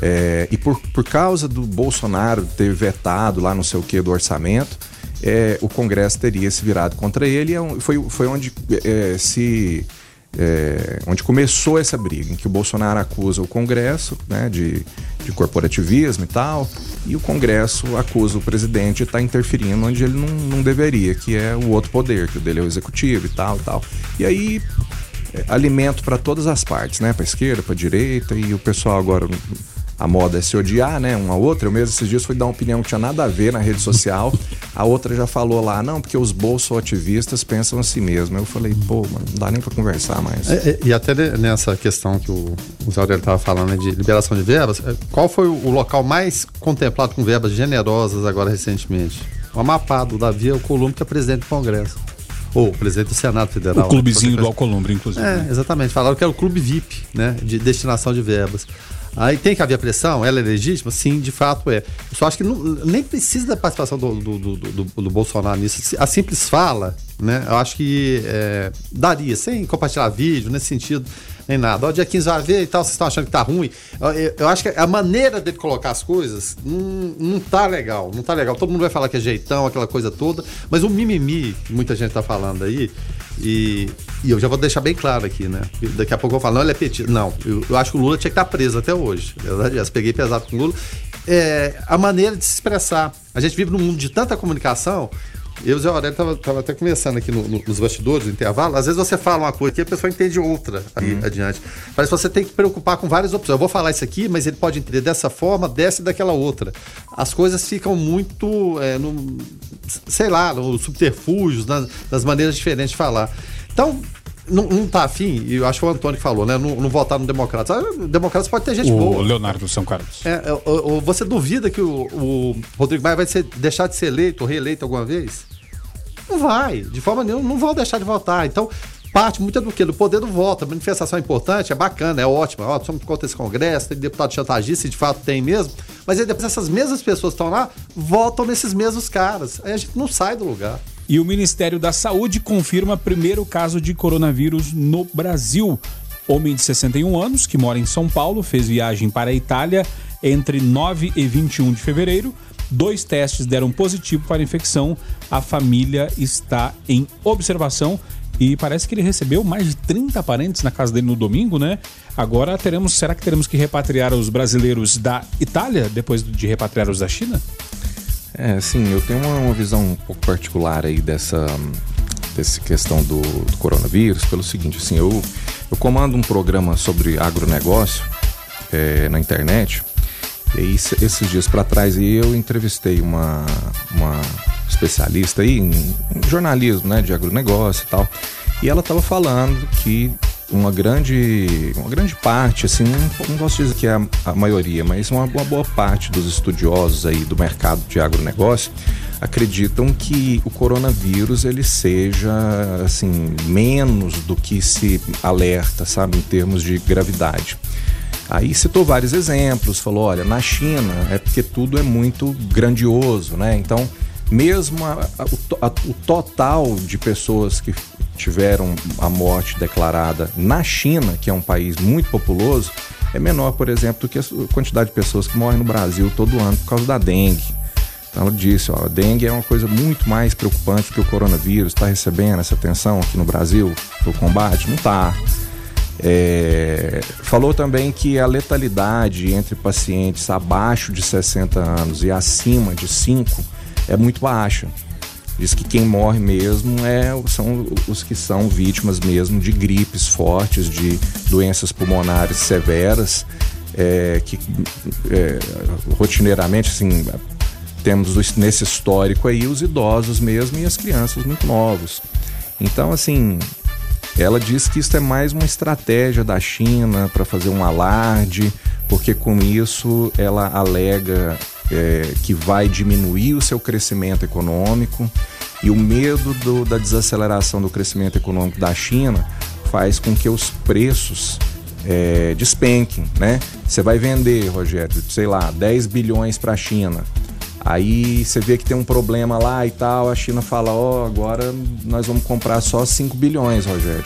É, e por, por causa do Bolsonaro ter vetado lá não sei o que do orçamento, é, o Congresso teria se virado contra ele. É foi, foi onde é, se. É, onde começou essa briga, em que o Bolsonaro acusa o Congresso né, de, de corporativismo e tal, e o Congresso acusa o presidente de estar tá interferindo onde ele não, não deveria, que é o outro poder, que o dele é o executivo e tal e tal. E aí é, alimento para todas as partes, né? Para esquerda, para direita e o pessoal agora a moda é se odiar, né? Uma outra. Eu mesmo esses dias fui dar uma opinião que tinha nada a ver na rede social. A outra já falou lá, não, porque os bolso-ativistas pensam assim mesmo. Eu falei, pô, mano, não dá nem para conversar mais. É, é, e até nessa questão que o, o Zé Aurélio estava falando né, de liberação de verbas, é, qual foi o local mais contemplado com verbas generosas agora recentemente? O Amapá, do Davi Alcolumbre, que é presidente do Congresso. Ou presidente do Senado Federal. O clubezinho do Alcolumbre, inclusive. É, né? exatamente. Falaram que era o clube VIP, né? De destinação de verbas. Aí tem que haver pressão? Ela é legítima? Sim, de fato é. Eu só acho que não, nem precisa da participação do, do, do, do, Bolsonaro nisso. A simples fala, né? Eu acho que é, daria, sem compartilhar vídeo, nesse sentido, nem nada. Ó, dia 15 vai ver e tal, vocês estão achando que tá ruim. Eu, eu, eu, acho que a maneira dele colocar as coisas não, não tá legal. Não tá legal. Todo mundo vai falar que é jeitão, aquela coisa toda. Mas o mimimi que muita gente tá falando aí, e, e, eu já vou deixar bem claro aqui, né? Daqui a pouco eu vou falar, não, ele é petista. Não, eu, eu, acho que o Lula tinha que estar preso até hoje. Eu peguei pesado com o Lula. É, a maneira de se expressar. A gente vive num mundo de tanta comunicação Eu e o Zé Aurélio tava, tava até conversando aqui no, no, nos bastidores, no intervalo. Às vezes você fala uma coisa que a pessoa entende outra aí uhum. adiante. Mas você tem que preocupar com várias opções. Eu vou falar isso aqui, mas ele pode entender dessa forma, dessa e daquela outra. As coisas ficam muito, é, no, sei lá, nos subterfúgios, nas, nas maneiras diferentes de falar. Então, não, não tá afim, e eu acho que o Antônio que falou, né? Não, não votar no Democratas. Ah, Democratas pode ter gente o boa. O Leonardo São Carlos. É, é, você duvida que o, o Rodrigo Maia vai ser, deixar de ser eleito ou reeleito alguma vez? Não vai, de forma nenhuma, não vão deixar de votar. Então, parte muito do que? Do poder do voto. A manifestação é importante, é bacana, é ótima. Ó, somos contra esse Congresso, tem deputado chantagista, de fato tem mesmo. Mas aí depois essas mesmas pessoas que estão lá votam nesses mesmos caras. Aí a gente não sai do lugar. E o Ministério da Saúde confirma primeiro caso de coronavírus no Brasil. Homem de 61 anos, que mora em São Paulo, fez viagem para a Itália entre 9 e 21 de fevereiro. Dois testes deram positivo para a infecção. A família está em observação e parece que ele recebeu mais de 30 parentes na casa dele no domingo, né? Agora teremos, será que teremos que repatriar os brasileiros da Itália depois de repatriar os da China? É, sim, eu tenho uma, uma visão um pouco particular aí dessa, dessa questão do, do, coronavírus, pelo seguinte, assim, eu, eu comando um programa sobre agronegócio é, na internet, e aí, esses dias para trás eu entrevistei uma, uma especialista aí em, em jornalismo, né, de agronegócio e tal, e ela estava falando que uma grande, uma grande parte, assim, não, não posso dizer que é a, a maioria, mas uma, uma, boa parte dos estudiosos aí do mercado de agronegócio acreditam que o coronavírus ele seja assim menos do que se alerta, sabe, em termos de gravidade. Aí citou vários exemplos, falou, olha, na China é porque tudo é muito grandioso, né? Então, mesmo a, a, o total de pessoas que tiveram a morte declarada na China, que é um país muito populoso, é menor, por exemplo, do que a quantidade de pessoas que morrem no Brasil todo ano por causa da dengue. Então ela disse, ó, a dengue é uma coisa muito mais preocupante que o coronavírus. Está recebendo essa atenção aqui no Brasil para combate? Não está. É, falou também que a letalidade entre pacientes abaixo de 60 anos e acima de 5 é muito baixa. Diz que quem morre mesmo é, são os que são vítimas mesmo de gripes fortes, de doenças pulmonares severas, é, que é, rotineiramente assim, temos nesse histórico aí os idosos mesmo e as crianças muito novos. Então, assim, ela diz que isso é mais uma estratégia da China para fazer um alarde, porque com isso ela alega é, que vai diminuir o seu crescimento econômico e o medo do, da desaceleração do crescimento econômico da China faz com que os preços é, despenquem, né? Você vai vender, Rogério, sei lá, 10 bilhões para a China. Aí você vê que tem um problema lá e tal, a China fala, ó, oh, agora nós vamos comprar só 5 bilhões, Rogério.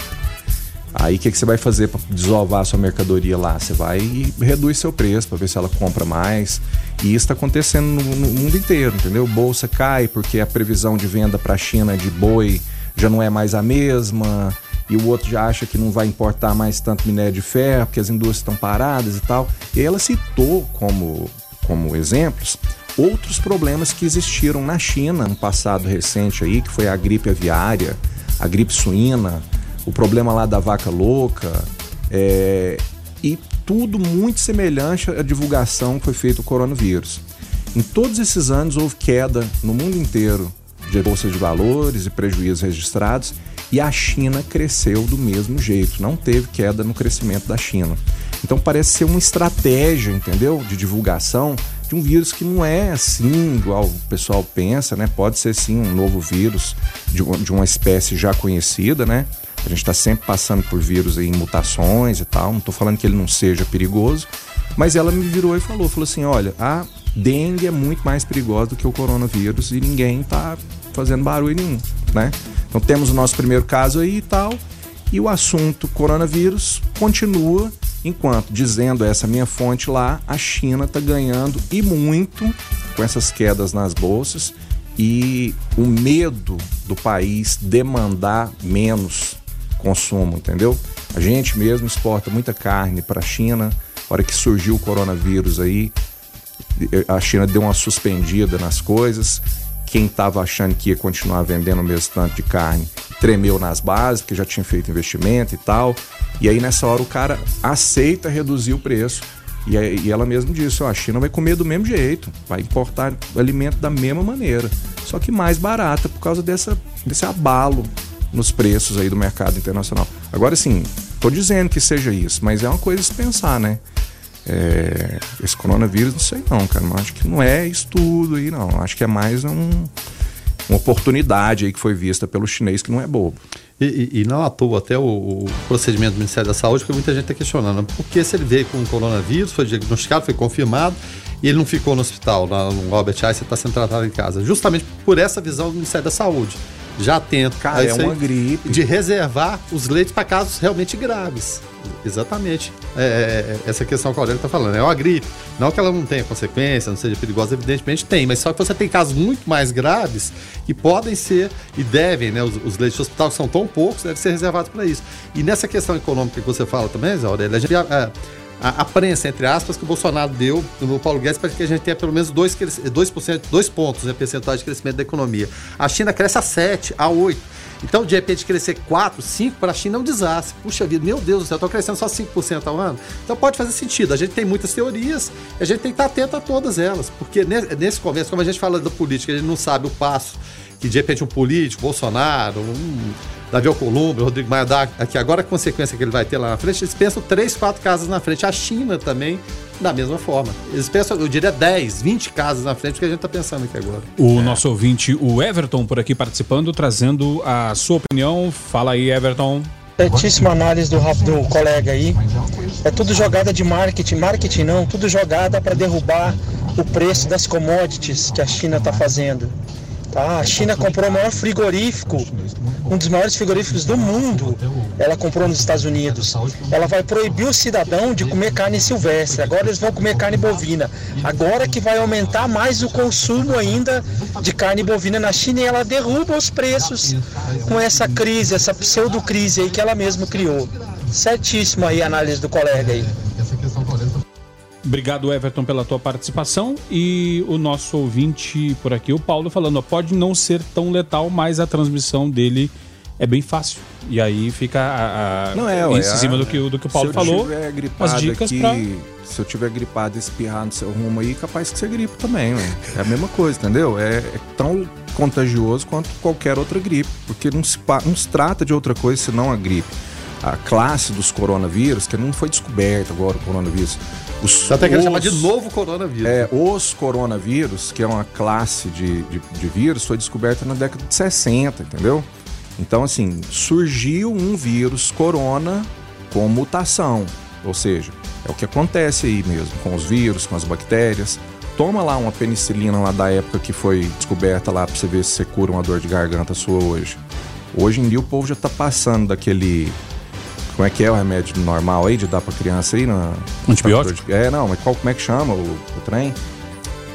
Aí o que, que você vai fazer para desovar a sua mercadoria lá? Você vai e reduz seu preço para ver se ela compra mais. E isso está acontecendo no, no, mundo inteiro, entendeu? Bolsa cai porque a previsão de venda para a China de boi já não é mais a mesma. E o outro já acha que não vai importar mais tanto minério de ferro, porque as indústrias estão paradas e tal. E ela citou como, como exemplos outros problemas que existiram na China no passado recente aí, que foi a gripe aviária, a gripe suína, o problema lá da vaca louca, é, e tudo muito semelhante à divulgação que foi feita o coronavírus. Em todos esses anos houve queda no mundo inteiro de bolsa de valores e prejuízos registrados e a China cresceu do mesmo jeito, não teve queda no crescimento da China. Então parece ser uma estratégia, entendeu? De divulgação de um vírus que não é assim, igual o pessoal pensa, né? Pode ser sim um novo vírus de uma espécie já conhecida, né? A gente está sempre passando por vírus em mutações e tal. Não estou falando que ele não seja perigoso, mas ela me virou e falou, falou assim, olha, a dengue é muito mais perigosa do que o coronavírus e ninguém está fazendo barulho nenhum, né? Então temos o nosso primeiro caso aí e tal, e o assunto coronavírus continua enquanto dizendo essa minha fonte lá, a China está ganhando e muito com essas quedas nas bolsas e o medo do país demandar menos consumo, entendeu? A gente mesmo exporta muita carne para a China. A hora que surgiu o coronavírus aí, a China deu uma suspendida nas coisas quem estava achando que ia continuar vendendo o mesmo tanto de carne tremeu nas bases, porque já tinha feito investimento e tal. E aí nessa hora o cara aceita reduzir o preço. E, e ela mesmo disse: ó, a China vai comer do mesmo jeito, vai importar alimento da mesma maneira, só que mais barata por causa dessa, desse abalo nos preços aí do mercado internacional. Agora sim, tô dizendo que seja isso, mas é uma coisa de pensar, né? É, esse coronavírus, não sei não, cara. Acho que não é estudo aí, não. Acho que é mais um, uma oportunidade aí que foi vista pelo chinês que não é bobo. E, e, e não à toa, até o, o, procedimento do Ministério da Saúde, porque muita gente está questionando. Porque se ele veio com coronavírus, foi diagnosticado, foi confirmado, e ele não ficou no hospital, no Albert Einstein, está sendo tratado em casa. Justamente por essa visão do Ministério da Saúde. Já atento. Cara, é uma gripe. De reservar os leitos para casos realmente graves. Exatamente. É, é, é essa questão que a Aurélia está falando. É uma gripe. Não que ela não tenha consequência, não seja perigosa, evidentemente tem, mas só que você tem casos muito mais graves que podem ser e devem, né? Os, os leitos de hospital que são tão poucos, devem ser reservados para isso. E nessa questão econômica que você fala também, Aurélia, a gente. A, a, a, prensa, entre aspas, que o Bolsonaro deu no Paulo Guedes para que a gente tenha pelo menos 2%, 2%, 2 pontos né, de crescimento da economia. A China cresce a 7, a 8. Então, de repente, crescer 4, 5 para a China é um desastre. Puxa vida, meu Deus do céu, estou crescendo só 5% ao ano. Então pode fazer sentido. A gente tem muitas teorias, a gente tem que estar atento a todas elas. Porque nesse começo, como a gente fala da política, a gente não sabe o passo que de repente um político, Bolsonaro, um Davi Alcolumbre, Rodrigo Maia dá aqui agora a consequência que ele vai ter lá na frente, eles pensam três, quatro casas na frente. A China também da mesma forma. Eles pensam, eu diria 10, 20 casas na frente que a gente está pensando aqui agora. O é. nosso ouvinte, o Everton, por aqui participando, trazendo a sua opinião. Fala aí, Everton. Certíssima análise do, do colega aí. É tudo jogada de marketing. Marketing não, tudo jogada para derrubar o preço das commodities que a China está fazendo. A China comprou o maior frigorífico, um dos maiores frigoríficos do mundo. Ela comprou nos Estados Unidos. Ela vai proibir o cidadão de comer carne silvestre. Agora eles vão comer carne bovina. Agora que vai aumentar mais o consumo ainda de carne bovina na China e ela derruba os preços com essa crise, essa pseudo-crise aí que ela mesma criou. Certíssimo aí a análise do colega aí. Obrigado, Everton, pela tua participação. E o nosso ouvinte por aqui, o Paulo, falando: ó, pode não ser tão letal, mas a transmissão dele é bem fácil. E aí fica a, a não é, em cima do que, do que o Paulo falou. As dicas aqui, pra... Se eu tiver gripado espirrar no seu rumo aí, capaz que você gripe também. Ué. É a mesma coisa, entendeu? É, é, tão contagioso quanto qualquer outra gripe. Porque não se, não se trata de outra coisa senão a gripe. A classe dos coronavírus, que não foi descoberta agora o coronavírus os, Até que chamar de novo coronavírus. É, os coronavírus, que é uma classe de, de, de vírus, foi descoberta na década de 60, entendeu? Então, assim, surgiu um vírus corona com mutação. Ou seja, é o que acontece aí mesmo com os vírus, com as bactérias. Toma lá uma penicilina lá da época que foi descoberta lá pra você ver se você cura uma dor de garganta sua hoje. Hoje em dia o povo já tá passando daquele como é que é o remédio normal aí de dar pra criança aí? Na, Antibiótico? É, não, mas qual, como é que chama o, o trem?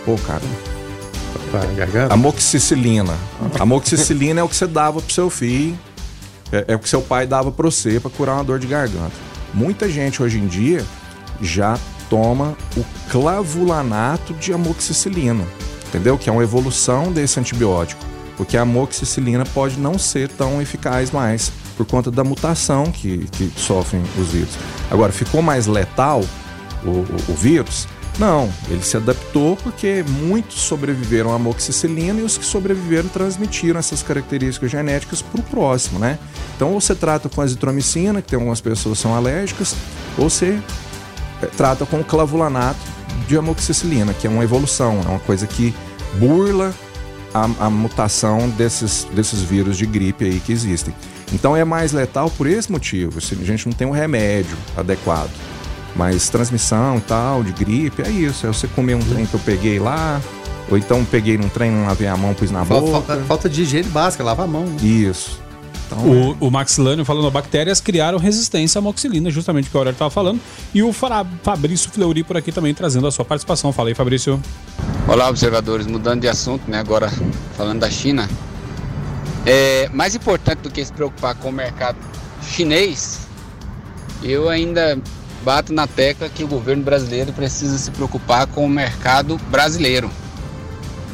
Pô, cara. Pra garganta? Amoxicilina. Amoxicilina é o que você dava pro seu filho, é, é o que seu pai dava pra você pra curar uma dor de garganta. Muita gente hoje em dia já toma o clavulanato de amoxicilina, entendeu? Que é uma evolução desse antibiótico, porque a amoxicilina pode não ser tão eficaz mais por conta da mutação que, que sofrem os vírus. Agora, ficou mais letal o, o, o vírus? Não, ele se adaptou porque muitos sobreviveram à amoxicilina e os que sobreviveram transmitiram essas características genéticas para o próximo, né? Então, ou você trata com azitromicina, que tem algumas pessoas que são alérgicas, ou você eh, trata com clavulanato de amoxicilina, que é uma evolução, é uma coisa que burla a, a mutação desses, desses vírus de gripe aí que existem. Então é mais letal por esse motivo. Assim, a gente não tem um remédio adequado. Mas transmissão e tal, de gripe, é isso. É você comer um trem que eu peguei lá, ou então peguei num trem, não lavei a mão, pus na falta, boca. Falta, falta de higiene básica, lava a mão. Né? Isso. Então, o, é. o Max Lânio falando, bactérias criaram resistência à moxilina, justamente o que o Aurélio estava falando. E o Fabrício Fleury por aqui também trazendo a sua participação. Fala aí, Fabrício. Olá, observadores. Mudando de assunto, né? Agora falando da China. É, mais importante do que se preocupar com o mercado chinês, eu ainda bato na tecla que o governo brasileiro precisa se preocupar com o mercado brasileiro.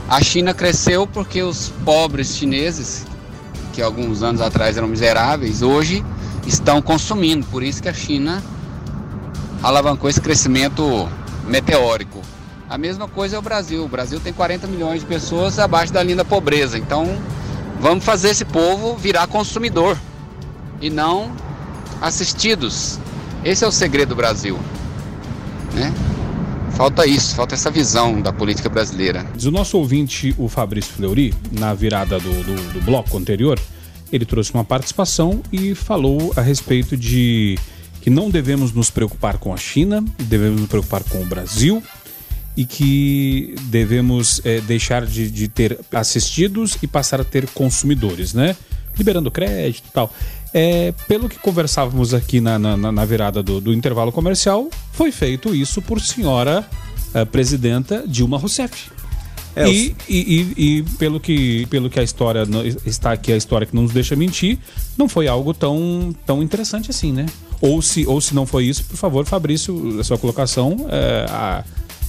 A China cresceu porque os pobres chineses, que alguns anos atrás eram miseráveis, hoje estão consumindo. Por isso que a China alavancou esse crescimento meteórico. A mesma coisa é o Brasil. O Brasil tem 40 milhões de pessoas abaixo da linha da pobreza. Então, vamos fazer esse povo virar consumidor e não assistidos. Esse é o segredo do Brasil. Né? Falta isso, falta essa visão da política brasileira. O nosso ouvinte, o Fabrício Fleury, na virada do, do, do bloco anterior, ele trouxe uma participação e falou a respeito de que não devemos nos preocupar com a China, devemos nos preocupar com o Brasil e que devemos é, deixar de, de, ter assistidos e passar a ter consumidores, né? Liberando crédito e tal. É, pelo que conversávamos aqui na, na, na virada do, do, intervalo comercial, foi feito isso por senhora é, presidenta Dilma Rousseff. É, e, e, e, e, pelo, que, pelo que a história está aqui, a história que não nos deixa mentir, não foi algo tão, tão interessante assim, né? Ou se, ou se não foi isso, por favor, Fabrício, a sua colocação, é, a,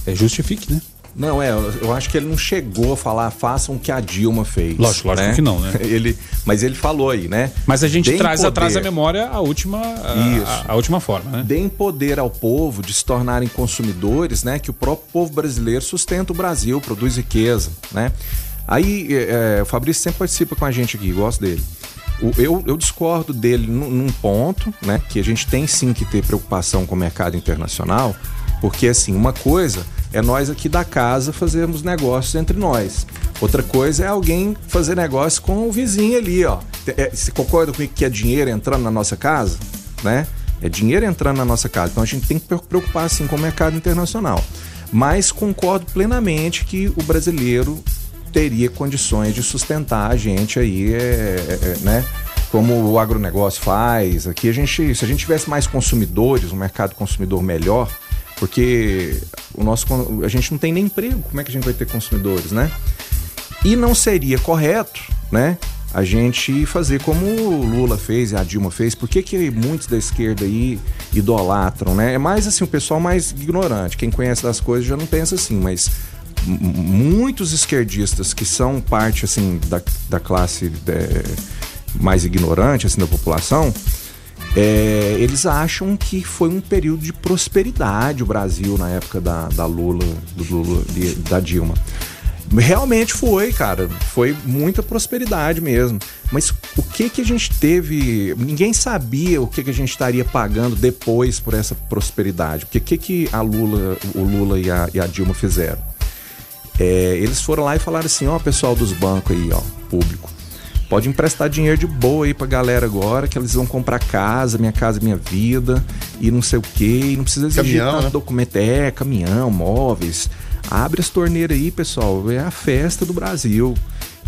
é, justifique, né? Não, é, eu acho que ele não chegou a falar, façam o que a Dilma fez. Lógico, lógico né? que não, né? Ele, mas ele falou aí, né? Mas a gente traz poder. atrás da memória a última, a, a, a, última forma, né? Deem poder ao povo de se tornarem consumidores, né? Que o próprio povo brasileiro sustenta o Brasil, produz riqueza, né? Aí é, é o Fabrício sempre participa com a gente aqui, gosto dele. Eu, eu, discordo dele num, num ponto, né? Que a gente tem sim que ter preocupação com o mercado internacional, porque assim, uma coisa é nós aqui da casa fazermos negócios entre nós. Outra coisa é alguém fazer negócio com o vizinho ali, ó. É, você concorda comigo que é dinheiro entrando na nossa casa, né? É dinheiro entrando na nossa casa. Então a gente tem que preocupar assim com o mercado internacional. Mas concordo plenamente que o brasileiro teria condições de sustentar a gente aí, é, é, é, né? Como o agronegócio faz. Aqui a gente, se a gente tivesse mais consumidores, um mercado consumidor melhor, porque o nosso, a gente não tem nem emprego, como é que a gente vai ter consumidores, né? E não seria correto, né? A gente fazer como o Lula fez e a Dilma fez. Por que, que muitos da esquerda aí idolatram, né? É mais assim, o pessoal mais ignorante. Quem conhece das coisas já não pensa assim, mas muitos esquerdistas que são parte assim da, da classe é, mais ignorante assim da população é, eles acham que foi um período de prosperidade o Brasil na época da, da Lula, do Lula, de, da Dilma. Realmente foi, cara. Foi muita prosperidade mesmo. Mas o que que a gente teve. Ninguém sabia o que que a gente estaria pagando depois por essa prosperidade. Porque o que que a Lula, o Lula e a, e a Dilma fizeram? É, eles foram lá e falaram assim: ó, pessoal dos bancos aí, ó, público Pode emprestar dinheiro de boa aí pra galera agora, que eles vão comprar casa, minha casa, minha vida, e não sei o quê, e não precisa exigir caminhão, tanto né? documento. É, caminhão, móveis. Abre as torneiras aí, pessoal. É a festa do Brasil.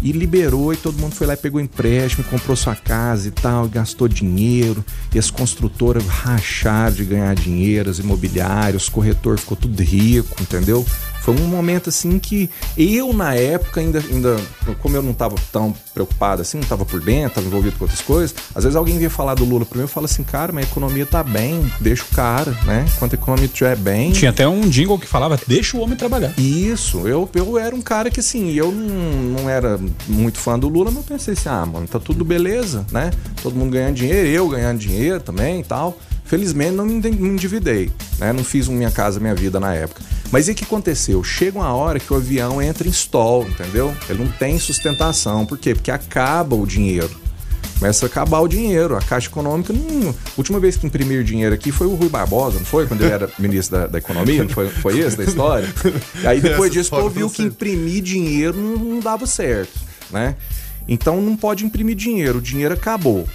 E liberou, e todo mundo foi lá e pegou empréstimo, comprou sua casa e tal, e gastou dinheiro. E as construtoras racharam de ganhar dinheiro, as imobiliárias, os corretores ficou tudo rico, entendeu? Foi um momento assim que eu, na época, ainda, ainda como eu não estava tão preocupado assim, não estava por dentro, estava envolvido com outras coisas, às vezes alguém vinha falar do Lula para mim e fala assim, cara, mas a economia tá bem, deixa o cara, né? Enquanto a economia estiver bem. Tinha até um jingle que falava, deixa o homem trabalhar. Isso, eu, eu era um cara que assim, eu não, não era muito fã do Lula, mas pensei assim, ah, mano, tá tudo beleza, né? Todo mundo ganhando dinheiro, eu ganhando dinheiro também e tal. Felizmente não me endividei, né? Não fiz minha casa, minha vida na época. Mas e o que aconteceu? Chega uma hora que o avião entra em stall, entendeu? Ele não tem sustentação. Por quê? Porque acaba o dinheiro. Começa a acabar o dinheiro. A Caixa Econômica não. A última vez que imprimiu dinheiro aqui foi o Rui Barbosa, não foi? Quando ele era ministro da, da Economia, não foi, foi esse da história? E aí depois disso, pô, viu que imprimir dinheiro não, não dava certo, né? Então não pode imprimir dinheiro, o dinheiro acabou.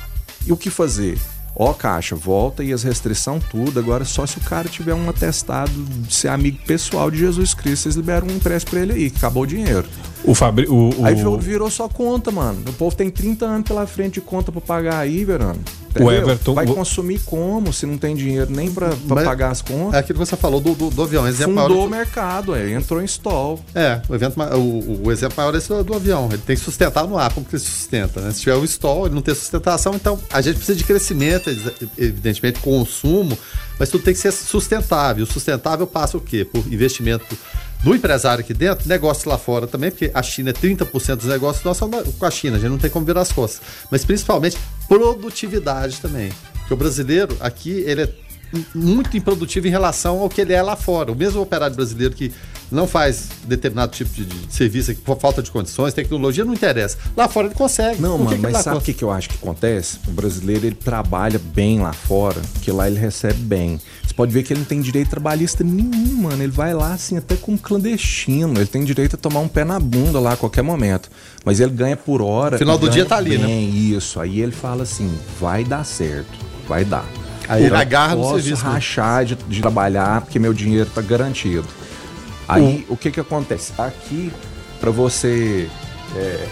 E o que fazer? Ó, Caixa, volta e as restrições tudo. Agora, só se o cara tiver um atestado de ser amigo pessoal de Jesus Cristo, vocês liberam um empréstimo pra ele aí, acabou o dinheiro. O Fabri... O, o... Aí virou só conta, mano. O povo tem 30 anos pela frente de conta pra pagar aí, Verano. O Everton. Vai consumir como se não tem dinheiro nem para pagar as contas? É aquilo que você falou do, do, do avião. Exemplo Fundou maior... o mercado, é, entrou em stall. É, o, evento, o, o exemplo maior é esse do avião. Ele tem que sustentar no ar. Como que ele sustenta? Né? Se tiver o stall, ele não tem sustentação, então a gente precisa de crescimento, evidentemente, consumo, mas tudo tem que ser sustentável. O sustentável passa o quê? Por investimento do empresário aqui dentro, negócio lá fora também, porque a China é 30% dos negócios nossos com a China, a gente não tem como virar as costas. Mas principalmente produtividade também. Porque o brasileiro aqui, ele é muito improdutivo em relação ao que ele é lá fora. O mesmo operário brasileiro que não faz determinado tipo de, de serviço por falta de condições, tecnologia, não interessa. Lá fora ele consegue. Não, mano, mas sabe o que, que eu acho que acontece? O brasileiro ele trabalha bem lá fora, que lá ele recebe bem. Você pode ver que ele não tem direito trabalhista nenhum, mano. Ele vai lá assim até como clandestino. Ele tem direito a tomar um pé na bunda lá a qualquer momento. Mas ele ganha por hora. No final do dia tá ali, bem, né? Isso. Aí ele fala assim: vai dar certo, vai dar. Aí ele agarra no serviço. Né? rachar de, de trabalhar porque meu dinheiro tá garantido. Aí o que que acontece? Aqui, para você é,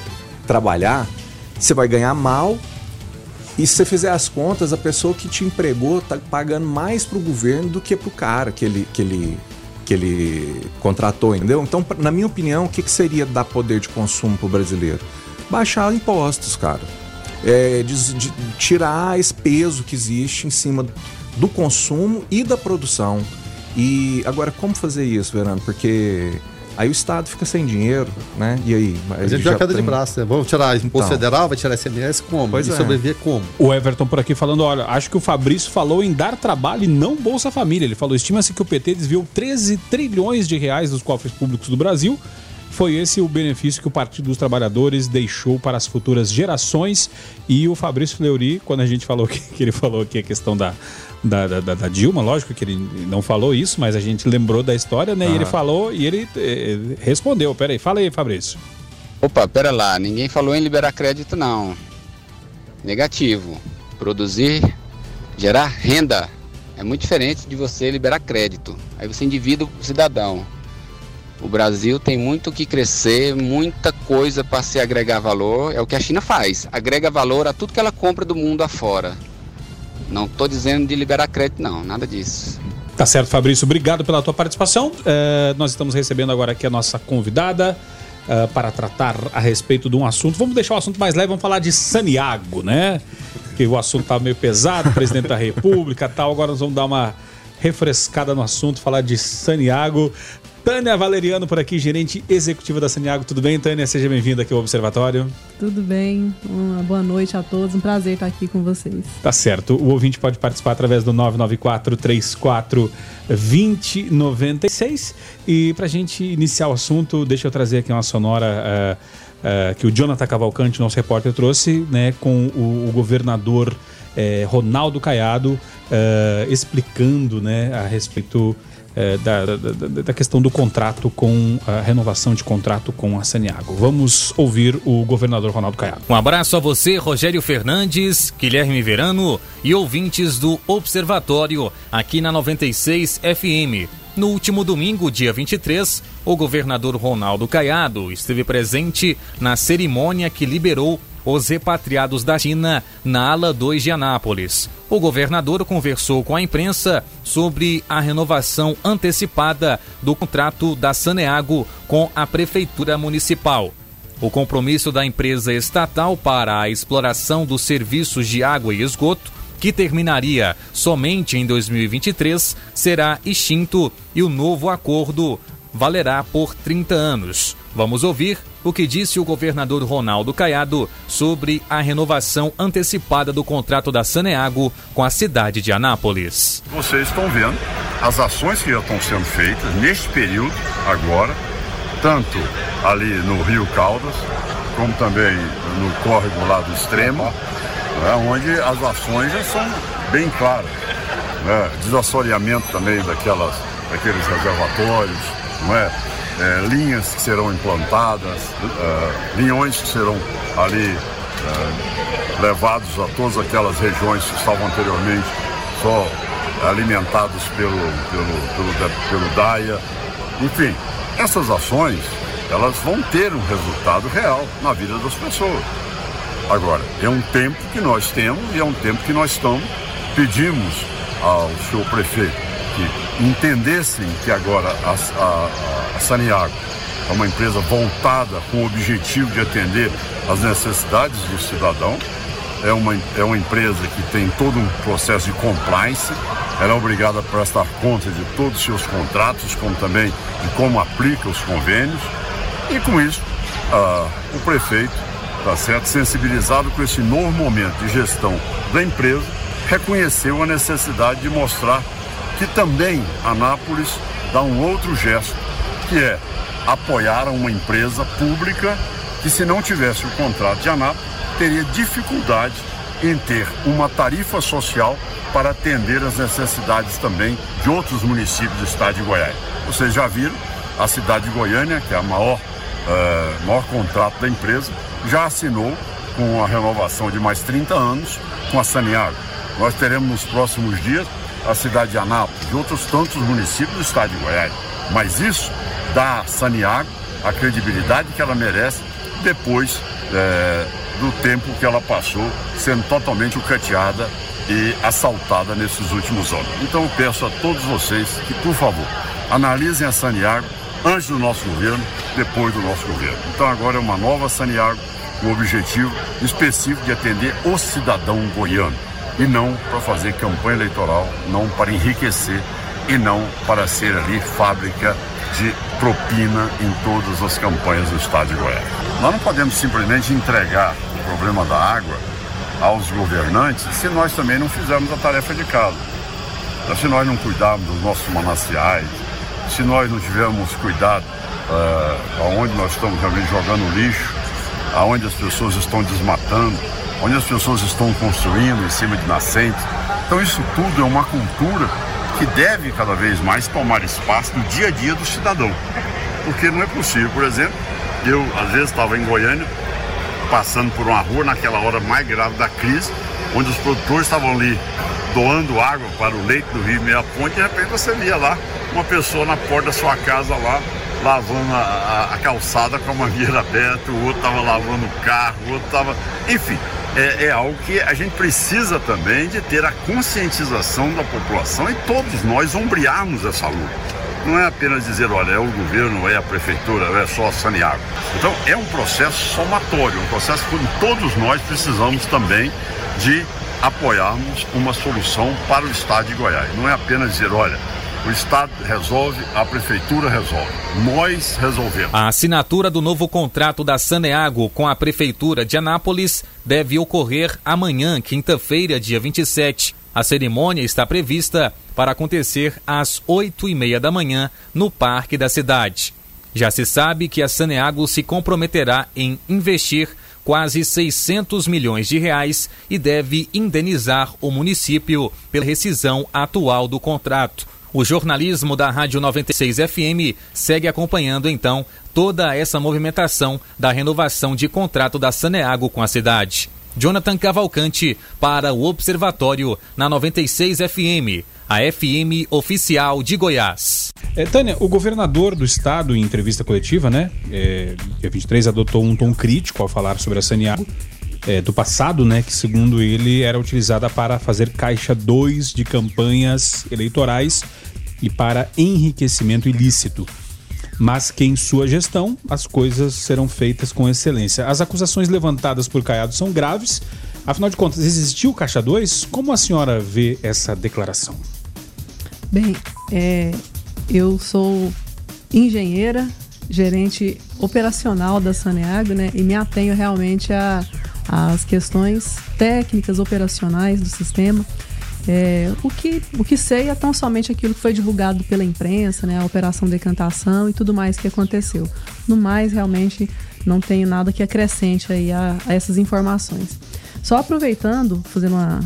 trabalhar, você vai ganhar mal. E se você fizer as contas, a pessoa que te empregou tá pagando mais pro governo do que pro cara que ele, que ele, que ele contratou, entendeu? Então, na minha opinião, o que, que seria dar poder de consumo pro brasileiro? Baixar impostos, cara. É, de, de tirar esse peso que existe em cima do consumo e da produção. E agora, como fazer isso, Verano? Porque aí o Estado fica sem dinheiro, né? E aí? A gente já queda tem... de braço, né? Vamos tirar imposto então, federal, vai tirar SMS como? Pois e é. sobreviver como? O Everton por aqui falando, olha, acho que o Fabrício falou em dar trabalho e não Bolsa Família. Ele falou, estima-se que o PT desviou 13 trilhões de reais dos cofres públicos do Brasil foi esse o benefício que o Partido dos Trabalhadores deixou para as futuras gerações. E o Fabrício Fleury, quando a gente falou que, que ele falou aqui a questão da, da, da, da, Dilma, lógico que ele não falou isso, mas a gente lembrou da história, né? E ele falou e ele eh, respondeu. Peraí, fala aí, Fabrício. Opa, pera lá, ninguém falou em liberar crédito, não. Negativo. Produzir, gerar renda. É muito diferente de você liberar crédito. Aí você endivida o cidadão. O Brasil tem muito que crescer, muita coisa para se agregar valor. É o que a China faz. Agrega valor a tudo que ela compra do mundo afora. Não estou dizendo de liberar crédito, não, nada disso. Tá certo, Fabrício. Obrigado pela tua participação. É, nós estamos recebendo agora aqui a nossa convidada é, para tratar a respeito de um assunto. Vamos deixar o assunto mais leve, vamos falar de Saniago, né? Que o assunto tá meio pesado, presidente da República tal. Agora nós vamos dar uma refrescada no assunto, falar de Saniago. Tânia Valeriano por aqui, gerente executiva da Saniago. Tudo bem, Tânia? Seja bem-vinda aqui ao Observatório. Tudo bem. Uma boa noite a todos. Um prazer estar aqui com vocês. Tá certo. O ouvinte pode participar através do 994 34 2096. E para a gente iniciar o assunto, deixa eu trazer aqui uma sonora uh, uh, que o Jonathan Cavalcante, nosso repórter, trouxe, né, com o, o governador uh, Ronaldo Caiado explicando, né, a respeito é, da, da, da, questão do contrato com a renovação de contrato com a Saniago. Vamos ouvir o governador Ronaldo Caiado. Um abraço a você, Rogério Fernandes, Guilherme Verano e ouvintes do Observatório aqui na 96 FM. No último domingo, dia 23, o governador Ronaldo Caiado esteve presente na cerimônia que liberou os repatriados da China na ala 2 de Anápolis. O governador conversou com a imprensa sobre a renovação antecipada do contrato da Saneago com a prefeitura municipal. O compromisso da empresa estatal para a exploração dos serviços de água e esgoto que terminaria somente em 2023, será extinto e o novo acordo valerá por 30 anos. Vamos ouvir o que disse o governador Ronaldo Caiado sobre a renovação antecipada do contrato da Saneago com a cidade de Anápolis. Vocês estão vendo as ações que já estão sendo feitas neste período, agora, tanto ali no Rio Caldas, como também no córrego lá do extremo, né, onde as ações já são bem claras. Né, desassoreamento também daquelas, daqueles reservatórios, não é? é, linhas que serão implantadas, uh, linhões que serão ali uh, levados a todas aquelas regiões que estavam anteriormente só alimentados pelo, pelo, pelo, pelo DAIA. Enfim, essas ações elas vão ter um resultado real na vida das pessoas. Agora, é um tempo que nós temos e é um tempo que nós estamos, pedimos ao senhor prefeito que entendessem que agora a, a, a Saniago é uma empresa voltada com o objetivo de atender as necessidades do cidadão. É uma, é uma empresa que tem todo um processo de compliance, ela é obrigada a prestar conta de todos os seus contratos, como também de como aplica os convênios. E com isso, o prefeito, tá certo, sensibilizado com esse novo momento de gestão da empresa, reconheceu a necessidade de mostrar que também Anápolis dá um outro gesto, que é apoiar uma empresa pública que se não tivesse o contrato de Anápolis, teria dificuldade em ter uma tarifa social para atender as necessidades também de outros municípios do estado de Goiás. Vocês já viram, a cidade de Goiânia, que é a maior, uh, maior contrato da empresa, já assinou com a renovação de mais 30 anos com a Saniago. Nós teremos nos próximos dias a cidade de Anápolis e outros tantos municípios do estado de Goiás. Mas isso dá a Saniago a credibilidade que ela merece depois é, do tempo que ela passou sendo totalmente ucateada e assaltada nesses últimos anos. Então eu peço a todos vocês que, por favor, analisem a Saniago antes do nosso governo, depois do nosso governo. Então agora é uma nova Saniago com o objetivo específico de atender o cidadão goiano e não para fazer campanha eleitoral, não para enriquecer e não para ser ali fábrica de propina em todas as campanhas do Estado de Goiás. Nós não podemos simplesmente entregar o problema da água aos governantes se nós também não fizermos a tarefa de casa. Se nós não cuidarmos dos nossos mananciais, se nós não tivermos cuidado uh, aonde nós estamos realmente jogando lixo, aonde as pessoas estão desmatando, onde as pessoas estão construindo em cima de nascentes. Então isso tudo é uma cultura que deve cada vez mais tomar espaço no dia a dia do cidadão. Porque não é possível, por exemplo, eu às vezes estava em Goiânia, passando por uma rua naquela hora mais grave da crise, onde os produtores estavam ali doando água para o leito do rio Meia Ponte, e de repente você via lá uma pessoa na porta da sua casa lá, lavando a, a, a calçada com a mangueira aberta, o outro estava lavando o carro, o outro estava. Enfim, é, é, algo que a gente precisa também de ter a conscientização da população e todos nós ombrearmos essa luta. Não é apenas dizer, olha, é o governo, é a prefeitura, é só a Saniago. Então é um processo somatório, um processo que todos nós precisamos também de apoiarmos uma solução para o estado de Goiás. Não é apenas dizer, olha, o Estado resolve, a Prefeitura resolve. Nós resolvemos. A assinatura do novo contrato da Saneago com a Prefeitura de Anápolis deve ocorrer amanhã, quinta-feira, dia 27. A cerimônia está prevista para acontecer às oito e meia da manhã no Parque da cidade. Já se sabe que a Saneago se comprometerá em investir quase 600 milhões de reais e deve indenizar o município pela rescisão atual do contrato. O jornalismo da Rádio 96 FM segue acompanhando então toda essa movimentação da renovação de contrato da Saneago com a cidade. Jonathan Cavalcante para o Observatório na 96 FM, a FM oficial de Goiás. É, Tânia, o governador do estado, em entrevista coletiva, né, é, dia 23, adotou um tom crítico ao falar sobre a Saneago. É, do passado, né, que segundo ele era utilizada para fazer caixa 2 de campanhas eleitorais e para enriquecimento ilícito, mas que em sua gestão as coisas serão feitas com excelência. As acusações levantadas por Caiado são graves. Afinal de contas, existiu Caixa 2? Como a senhora vê essa declaração? Bem, é, eu sou engenheira, gerente operacional da Saneago, né? E me atenho realmente às questões técnicas, operacionais do sistema. É, o, que, o que sei é tão somente aquilo que foi divulgado pela imprensa, né, a operação decantação e tudo mais que aconteceu. No mais, realmente, não tenho nada que acrescente aí a, a essas informações. Só aproveitando, fazendo uma,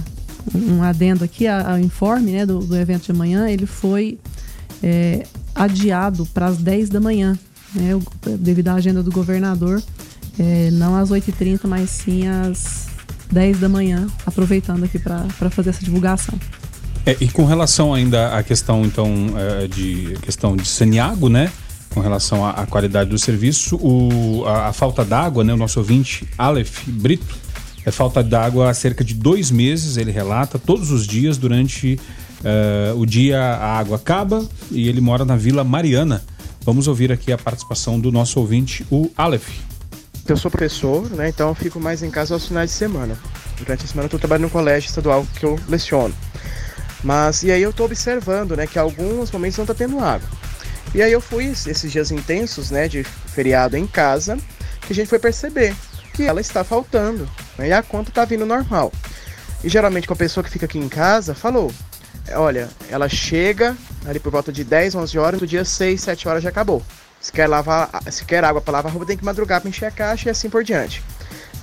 um adendo aqui ao informe né, do, do, evento de amanhã, ele foi é, adiado para as 10 da manhã, né, devido à agenda do governador, é, não às 8h30, mas sim às 10 da manhã, aproveitando aqui para fazer essa divulgação. É, e com relação ainda à questão, então, é, de questão de Saniago, né? Com relação à, à qualidade do serviço, o, a, a falta d'água, né? O nosso ouvinte, Aleph Brito, é falta d'água há cerca de dois meses, ele relata, todos os dias, durante uh, o dia a água acaba e ele mora na Vila Mariana. Vamos ouvir aqui a participação do nosso ouvinte, o Aleph. Eu sou professor, né? Então eu fico mais em casa aos finais de semana. Durante a semana eu estou trabalhando no colégio estadual que eu leciono. Mas, e aí eu tô observando, né, que alguns momentos não tá tendo água. E aí eu fui esses dias intensos, né, de feriado em casa, que a gente foi perceber que ela está faltando, né, e a conta tá vindo normal. E geralmente com a pessoa que fica aqui em casa, falou, olha, ela chega ali por volta de 10, 11 horas, no dia 6, 7 horas já acabou. Se quer lavar, se quer água para lavar roupa, tem que madrugar para encher a caixa e assim por diante.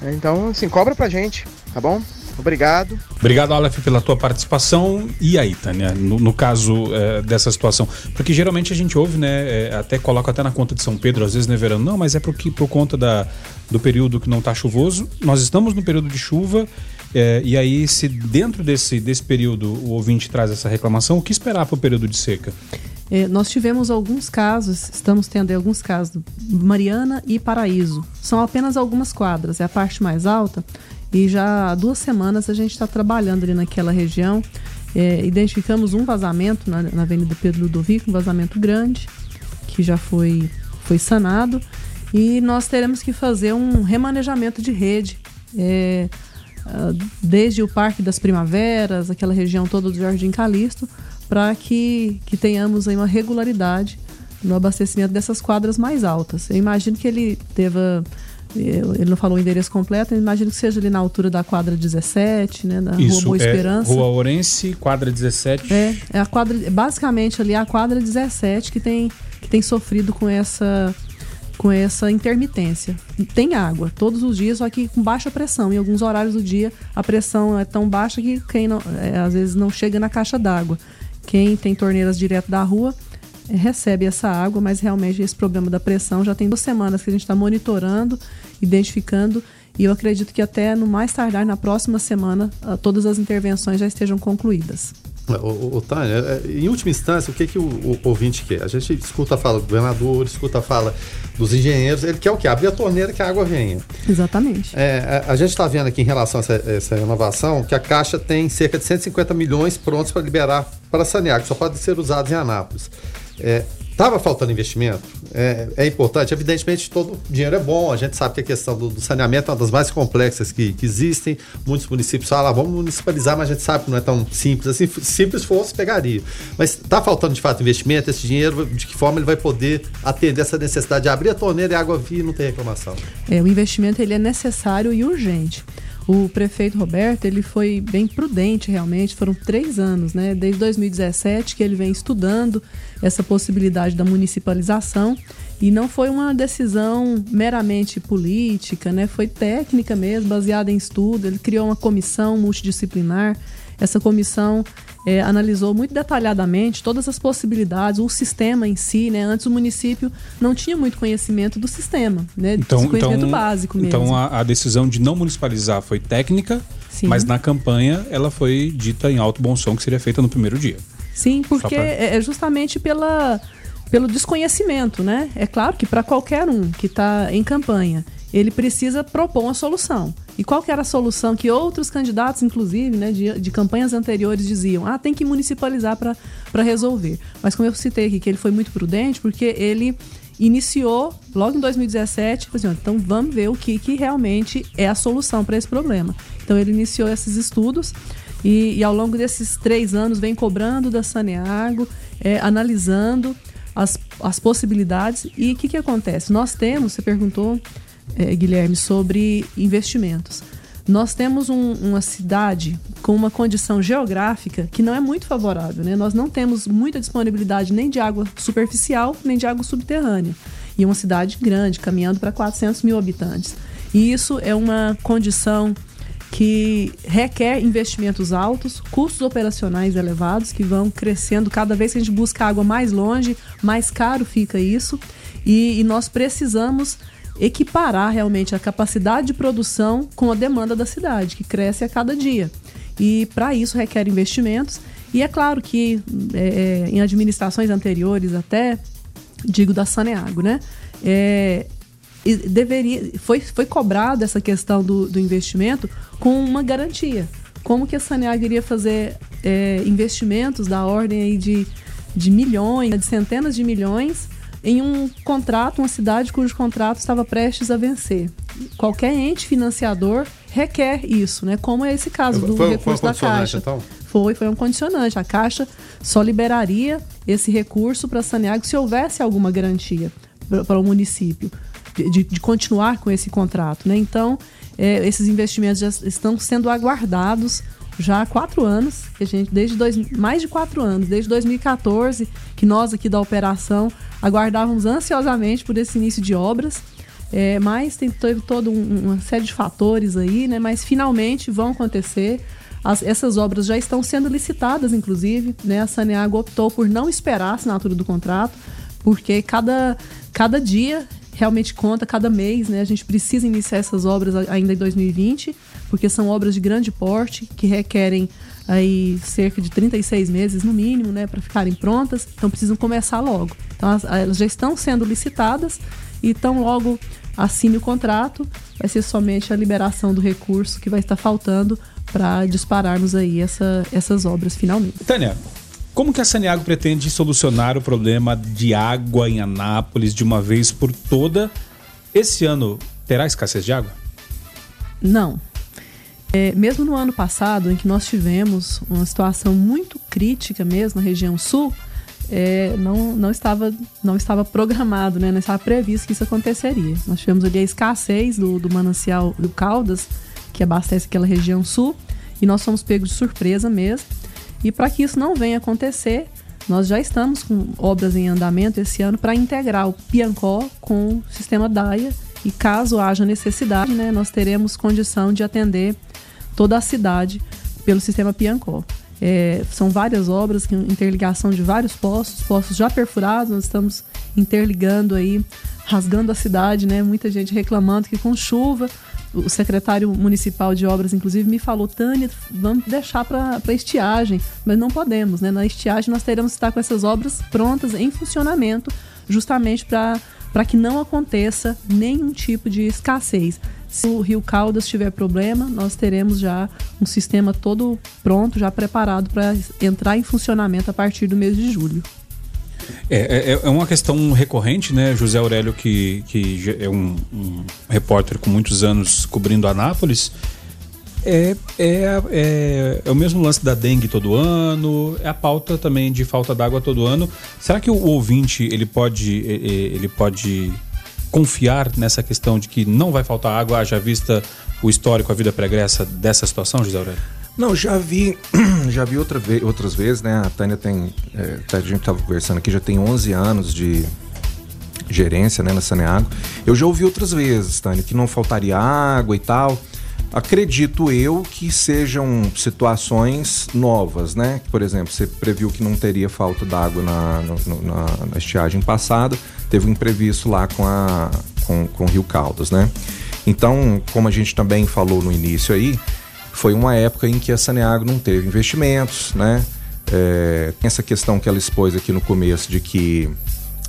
Então, assim, cobra pra gente, tá bom? Obrigado. Obrigado, Aleph, pela tua participação. E aí, Tânia, no, no caso é, dessa situação? Porque geralmente a gente ouve, né? É, até coloca até na conta de São Pedro, às vezes, né, verano? Não, mas é porque, por conta da, do período que não está chuvoso. Nós estamos no período de chuva. É, e aí, se dentro desse, desse período o ouvinte traz essa reclamação, o que esperar para o período de seca? É, nós tivemos alguns casos, estamos tendo alguns casos, Mariana e Paraíso. São apenas algumas quadras, é a parte mais alta. E já há duas semanas a gente está trabalhando ali naquela região. É, identificamos um vazamento na, na Avenida Pedro Ludovico, um vazamento grande, que já foi, foi sanado. E nós teremos que fazer um remanejamento de rede. É, desde o Parque das Primaveras, aquela região toda do Jardim Calixto, para que, que tenhamos aí uma regularidade no abastecimento dessas quadras mais altas. Eu imagino que ele deva. Ele não falou o endereço completo, eu imagino que seja ali na altura da quadra 17, né? Da Isso, Rua Boa é Esperança. Rua Orense, quadra 17. É, é a quadra, basicamente ali a quadra 17 que tem, que tem sofrido com essa com essa intermitência. Tem água todos os dias, só que com baixa pressão. Em alguns horários do dia a pressão é tão baixa que quem não, é, às vezes não chega na caixa d'água. Quem tem torneiras direto da rua é, recebe essa água, mas realmente esse problema da pressão já tem duas semanas que a gente está monitorando, identificando, e eu acredito que até no mais tardar, na próxima semana, ah, todas as intervenções já estejam concluídas. O, o, Tânia, é, em última instância, o que, que o, o, ouvinte quer? A gente escuta a fala do governador, escuta a fala dos engenheiros, ele quer o quê? Abrir a torneira que a água venha. Exatamente. É, a, a, gente está vendo aqui em relação a essa, essa, renovação que a Caixa tem cerca de 150 milhões prontos para liberar para sanear, que só podem ser usados em Anápolis. É, Estava faltando investimento? É, é, importante. Evidentemente, todo dinheiro é bom. A gente sabe que a questão do, do saneamento é uma das mais complexas que, que, existem. Muitos municípios falam, ah, vamos municipalizar, mas a gente sabe que não é tão simples. Assim, simples fosse, pegaria. Mas está faltando, de fato, investimento. Esse dinheiro, de que forma ele vai poder atender essa necessidade de abrir a torneira e a água vir e não ter reclamação? É, o investimento ele é necessário e urgente. O prefeito Roberto ele foi bem prudente realmente. Foram três anos, né? Desde 2017 que ele vem estudando essa possibilidade da municipalização e não foi uma decisão meramente política, né? Foi técnica mesmo, baseada em estudo. Ele criou uma comissão multidisciplinar. Essa comissão é, analisou muito detalhadamente todas as possibilidades, o sistema em si, né? Antes o município não tinha muito conhecimento do sistema, né? Então, conhecimento então, básico mesmo. Então a, a, decisão de não municipalizar foi técnica, Sim. mas na campanha ela foi dita em alto bom som que seria feita no primeiro dia. Sim, porque pra... é justamente pela, pelo desconhecimento, né? É claro que para qualquer um que está em campanha, ele precisa propor uma solução. E qual que era a solução que outros candidatos, inclusive, né, de, de campanhas anteriores, diziam? Ah, tem que municipalizar para resolver. Mas como eu citei aqui, que ele foi muito prudente, porque ele iniciou logo em 2017, assim, então vamos ver o que, que realmente é a solução para esse problema. Então ele iniciou esses estudos e, e, ao longo desses três anos vem cobrando da Saneago, é, analisando as, as possibilidades. E o que, que acontece? Nós temos, você perguntou, é, Guilherme, sobre investimentos. Nós temos um, uma cidade com uma condição geográfica que não é muito favorável. Né? Nós não temos muita disponibilidade nem de água superficial, nem de água subterrânea. E uma cidade grande, caminhando para 400 mil habitantes. E isso é uma condição que requer investimentos altos, custos operacionais elevados, que vão crescendo cada vez que a gente busca água mais longe, mais caro fica isso. E, e nós precisamos equiparar realmente a capacidade de produção com a demanda da cidade, que cresce a cada dia. E para isso requer investimentos. E é claro que é, é, em administrações anteriores, até digo da Saneago, né? É, deveria, foi, foi cobrada essa questão do, do investimento com uma garantia. Como que a Saneago iria fazer é, investimentos da ordem aí de, de milhões, de centenas de milhões, em um contrato, uma cidade cujo contrato estava prestes a vencer. Qualquer ente financiador requer isso, né? Como é esse caso do foi, recurso foi da Caixa. Então? Foi, foi um condicionante. A Caixa só liberaria esse recurso para Saneago se houvesse alguma garantia para o município de, de, continuar com esse contrato, né? Então, é, esses investimentos já estão sendo aguardados já há quatro anos, que a gente, desde dois, mais de quatro anos, desde 2014, que nós aqui da operação aguardávamos ansiosamente por esse início de obras. É, mas tem, teve toda um, uma série de fatores aí, né? Mas finalmente vão acontecer. As, essas obras já estão sendo licitadas, inclusive. Né? A Saneago optou por não esperar a assinatura do contrato, porque cada, cada dia realmente conta, cada mês, né? A gente precisa iniciar essas obras ainda em 2020, porque são obras de grande porte que requerem aí cerca de 36 meses no mínimo, né, para ficarem prontas. Então precisam começar logo. Então elas já estão sendo licitadas e tão logo assine o contrato, vai ser somente a liberação do recurso que vai estar faltando para dispararmos aí essa, essas obras finalmente. Tânia, como que a Saniago pretende solucionar o problema de água em Anápolis de uma vez por toda? Esse ano terá escassez de água? Não. É, mesmo no ano passado, em que nós tivemos uma situação muito crítica mesmo na região sul, é, não, não, estava, não estava programado, né? não estava previsto que isso aconteceria. Nós tivemos ali a escassez do, do manancial do Caldas, que abastece aquela região sul, e nós fomos pegos de surpresa mesmo. E para que isso não venha acontecer, nós já estamos com obras em andamento esse ano para integrar o Piancó com o sistema DAIA e caso haja necessidade, né, nós teremos condição de atender toda a cidade pelo sistema Piancó. É, são várias obras, interligação de vários postos, postos já perfurados, nós estamos interligando aí, rasgando a cidade, né? Muita gente reclamando que com chuva, o secretário municipal de obras, inclusive, me falou, Tânia, vamos deixar para estiagem, mas não podemos, né? Na estiagem nós teremos que estar com essas obras prontas, em funcionamento, justamente para que não aconteça nenhum tipo de escassez. Se o Rio Caldas tiver problema, nós teremos já um sistema todo pronto, já preparado para entrar em funcionamento a partir do mês de julho. É, é, é, uma questão recorrente, né? José Aurélio, que, que é um, um repórter com muitos anos cobrindo Anápolis, é, é, é, é, o mesmo lance da dengue todo ano, é a pauta também de falta d'água todo ano. Será que o ouvinte ele pode, ele pode confiar nessa questão de que não vai faltar água, haja vista o histórico, a vida pregressa dessa situação, José Aurélio? Não, já vi, já vi outra vez, outras vezes, né? A Tânia tem, é, a gente estava conversando aqui, já tem 11 anos de gerência, né, na Saneago. Eu já ouvi outras vezes, Tânia, que não faltaria água e tal. Acredito eu que sejam situações novas, né? Por exemplo, você previu que não teria falta d'água na, na, na, estiagem passada, teve um imprevisto lá com, a, com, com o Rio Caldas, né? Então, como a gente também falou no início aí, foi uma época em que a Saneago não teve investimentos, né? É, essa questão que ela expôs aqui no começo de que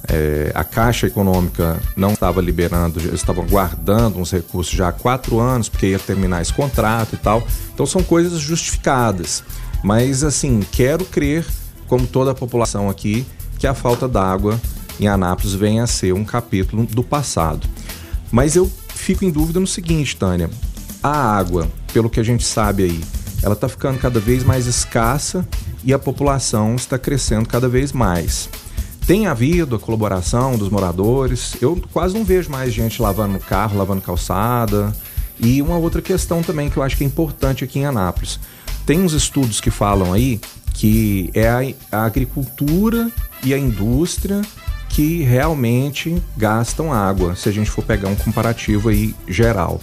é, a Caixa Econômica não estava liberando, eles estavam guardando uns recursos já há quatro anos, porque ia terminar esse contrato e tal. Então são coisas justificadas. Mas assim, quero crer, como toda a população aqui, que a falta d'água em Anápolis venha a ser um capítulo do passado. Mas eu fico em dúvida no seguinte, Tânia. A água, pelo que a gente sabe aí, ela está ficando cada vez mais escassa e a população está crescendo cada vez mais. Tem havido a colaboração dos moradores. Eu quase não vejo mais gente lavando carro, lavando calçada. E uma outra questão também que eu acho que é importante aqui em Anápolis. Tem uns estudos que falam aí que é a, a agricultura e a indústria que realmente gastam água, se a gente for pegar um comparativo aí geral.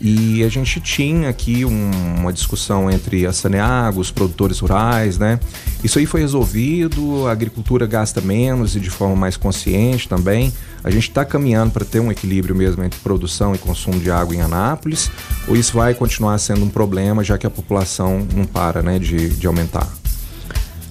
E a gente tinha aqui um, uma discussão entre a Saneago, os produtores rurais, né? Isso aí foi resolvido, a agricultura gasta menos e de forma mais consciente também. A gente está caminhando para ter um equilíbrio mesmo entre produção e consumo de água em Anápolis, ou isso vai continuar sendo um problema, já que a população não para né, de, de aumentar?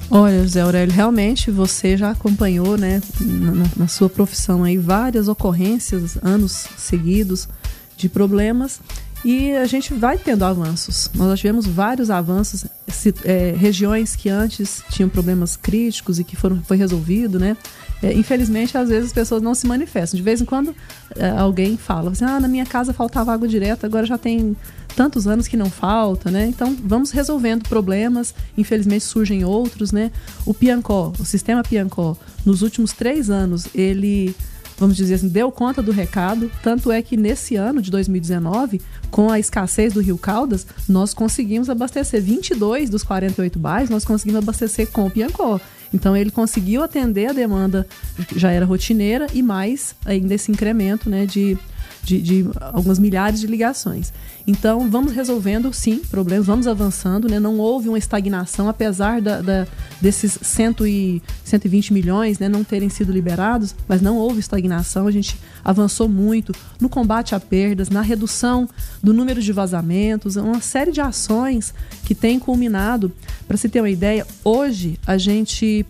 Olha, José Aurélio, realmente você já acompanhou, né, na, na sua profissão aí, várias ocorrências, anos seguidos, de problemas E a gente vai tendo avanços. Nós já tivemos vários avanços, se, é, regiões que antes tinham problemas críticos e que foram, foi resolvido, né? É, infelizmente, às vezes as pessoas não se manifestam. De vez em quando é, alguém fala assim, ah, na minha casa faltava água direta, agora já tem tantos anos que não falta, né? Então vamos resolvendo problemas. Infelizmente surgem outros, né? O Piancó, o sistema Piancó, nos últimos três anos, ele vamos dizer assim, deu conta do recado. Tanto é que nesse ano de 2019, com a escassez do Rio Caldas, nós conseguimos abastecer 22 dos 48 bairros, nós conseguimos abastecer com o Piancó. Então ele conseguiu atender a demanda que já era rotineira e mais ainda esse incremento né, de, de, de algumas milhares de ligações. Então, vamos resolvendo, sim, problemas, vamos avançando, né? Não houve uma estagnação, apesar da, da desses cento e, 120 milhões né, não terem sido liberados, mas não houve estagnação. A gente avançou muito no combate a perdas, na redução do número de vazamentos, uma série de ações que tem culminado. Para se ter uma ideia, hoje a gente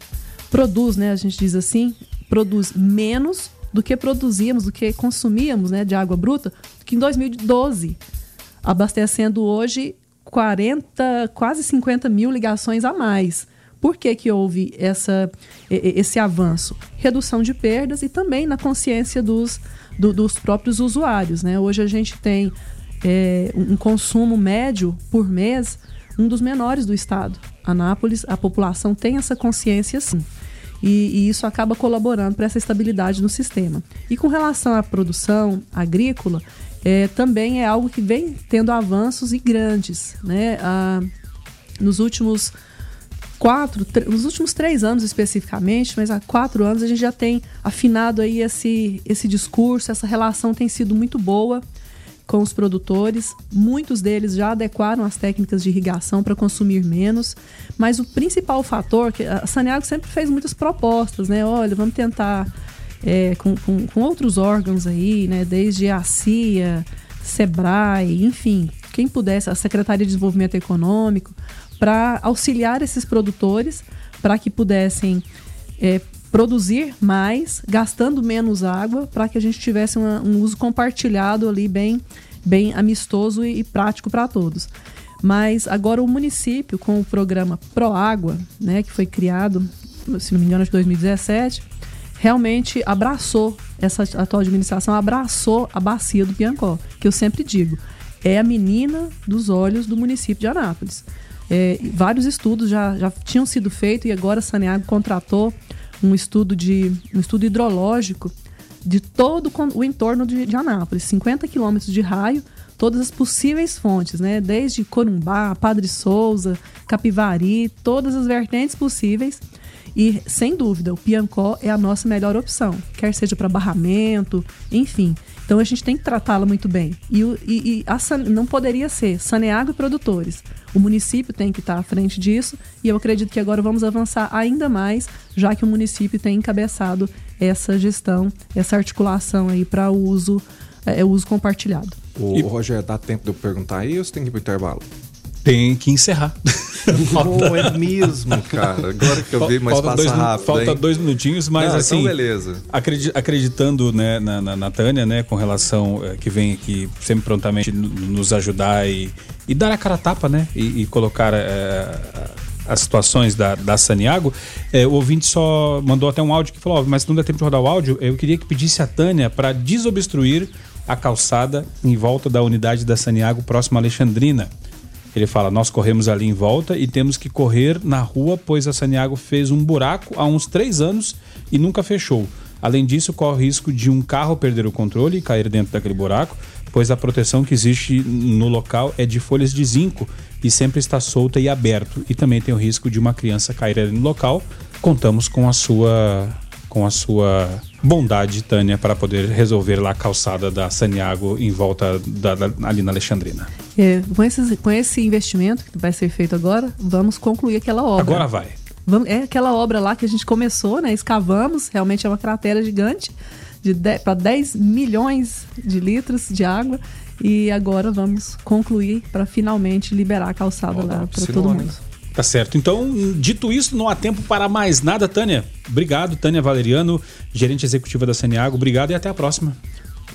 produz, né? A gente diz assim, produz menos do que produzíamos, do que consumíamos né, de água bruta, que em 2012 abastecendo hoje 40, quase 50 mil ligações a mais. Por que, que houve essa, esse avanço? Redução de perdas e também na consciência dos, do, dos próprios usuários. Né? Hoje a gente tem é, um consumo médio por mês, um dos menores do estado. Anápolis, a população tem essa consciência sim. E, e, isso acaba colaborando para essa estabilidade no sistema. E com relação à produção agrícola, é, também é algo que vem tendo avanços e grandes. Né? Ah, nos últimos quatro, nos últimos três anos especificamente, mas há quatro anos a gente já tem afinado aí esse, esse discurso, essa relação tem sido muito boa com os produtores. Muitos deles já adequaram as técnicas de irrigação para consumir menos, mas o principal fator, que a Saneago sempre fez muitas propostas, né? Olha, vamos tentar é, com, com, com, outros órgãos aí, né, desde a CIA, SEBRAE, enfim, quem pudesse, a Secretaria de Desenvolvimento Econômico, para auxiliar esses produtores para que pudessem é, produzir mais, gastando menos água, para que a gente tivesse uma, um uso compartilhado ali bem, bem amistoso e, e prático para todos. Mas agora o município, com o programa Proágua, né, que foi criado, se não me engano, de 2017, realmente abraçou, essa atual administração abraçou a bacia do Piancó, que eu sempre digo, é a menina dos olhos do município de Anápolis. É, vários estudos já, já tinham sido feitos e agora a Saneago contratou um estudo de um estudo hidrológico de todo o entorno de, de Anápolis, 50 quilômetros de raio, todas as possíveis fontes, né? Desde Corumbá, Padre Souza, Capivari, todas as vertentes possíveis e, sem dúvida, o Piancó é a nossa melhor opção, quer seja para barramento, enfim. Então a gente tem que tratá-la muito bem. E, e, e a, não poderia ser Saneago e produtores. O município tem que estar à frente disso e eu acredito que agora vamos avançar ainda mais, já que o município tem encabeçado essa gestão, essa articulação aí para o uso, é, uso compartilhado. O, e... Rogério, dá tempo de eu perguntar aí ou você tem que ir para o intervalo? Tem que encerrar. Não é mesmo, cara. Agora que eu vi, mas falta passa dois, rápido. Falta hein? dois minutinhos, mas Não, então assim. Então beleza. acreditando né, na, na, na, Tânia, né, com relação é, que vem aqui sempre prontamente nos ajudar e, e dar a cara a tapa, né? E, e colocar é, as situações da, da Saniago, é, o ouvinte só mandou até um áudio que falou: oh, mas não dá tempo de rodar o áudio. Eu queria que pedisse a Tânia para desobstruir a calçada em volta da unidade da Saniago próxima a Alexandrina. Ele fala: Nós corremos ali em volta e temos que correr na rua, pois a Saniago fez um buraco há uns três anos e nunca fechou. Além disso, corre o risco de um carro perder o controle e cair dentro daquele buraco, pois a proteção que existe no local é de folhas de zinco e sempre está solta e aberto. E também tem o risco de uma criança cair ali no local. Contamos com a sua com a sua bondade, Tânia, para poder resolver lá a calçada da Saniago em volta da, da, ali na Alexandrina. É, com, esse, com esse investimento que vai ser feito agora, vamos concluir aquela obra. Agora vai. Vamos, é aquela obra lá que a gente começou, né? Escavamos, realmente é uma cratera gigante para 10 milhões de litros de água. E agora vamos concluir para finalmente liberar a calçada lá para todo mundo. Tá certo. Então, dito isso, não há tempo para mais nada, Tânia. Obrigado, Tânia Valeriano, gerente executiva da Saniago. Obrigado e até a próxima.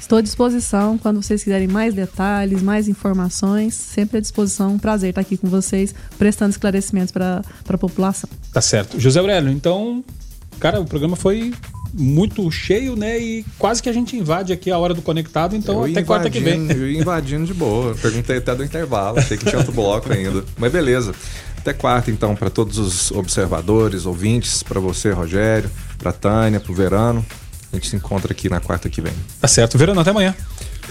Estou à disposição quando vocês quiserem mais detalhes, mais informações, sempre à disposição. Um prazer estar aqui com vocês, prestando esclarecimentos para a população. Tá certo. José Aurélio, então, cara, o programa foi muito cheio, né? E quase que a gente invade aqui a hora do conectado, então eu até quarta que vem. Eu invadindo de boa. Perguntei até do intervalo, achei que tinha outro bloco ainda. Mas beleza. Até quarta, então, para todos os observadores, ouvintes, para você, Rogério, para Tânia, para o Verano. A gente se encontra aqui na quarta que vem. Tá certo. Verano, até amanhã.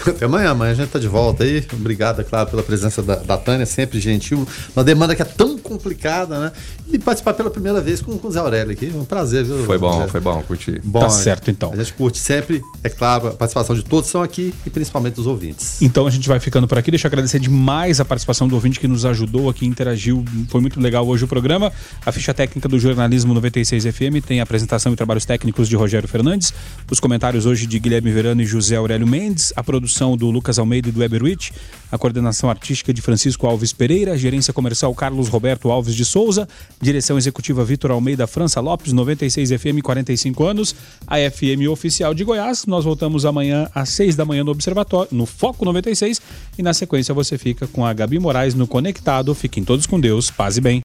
Até amanhã, amanhã a gente tá de volta aí. Obrigado, é claro, pela presença da, da Tânia, sempre gentil. Uma demanda que é tão complicada, né? E participar pela primeira vez com, com o Zé Aurélio aqui. Um prazer, viu? Foi bom, foi bom, curti. Bom, tá certo, então. A gente curte sempre, é claro, a participação de todos são aqui e principalmente dos ouvintes. Então a gente vai ficando por aqui. Deixa eu agradecer demais a participação do ouvinte que nos ajudou aqui, interagiu. Foi muito legal hoje o programa. A ficha técnica do Jornalismo 96 FM tem a apresentação e trabalhos técnicos de Rogério Fernandes, os comentários hoje de Guilherme Verano e José Aurélio Mendes, a produção do Lucas Almeida e do Weberwitch, a coordenação artística de Francisco Alves Pereira, a gerência comercial Carlos Roberto Alves de Souza, direção executiva Vitor Almeida França Lopes, 96 FM, 45 anos, a FM oficial de Goiás. Nós voltamos amanhã às 6 da manhã no Observatório, no Foco 96, e na sequência você fica com a Gabi Moraes no Conectado. Fiquem todos com Deus, paz e bem.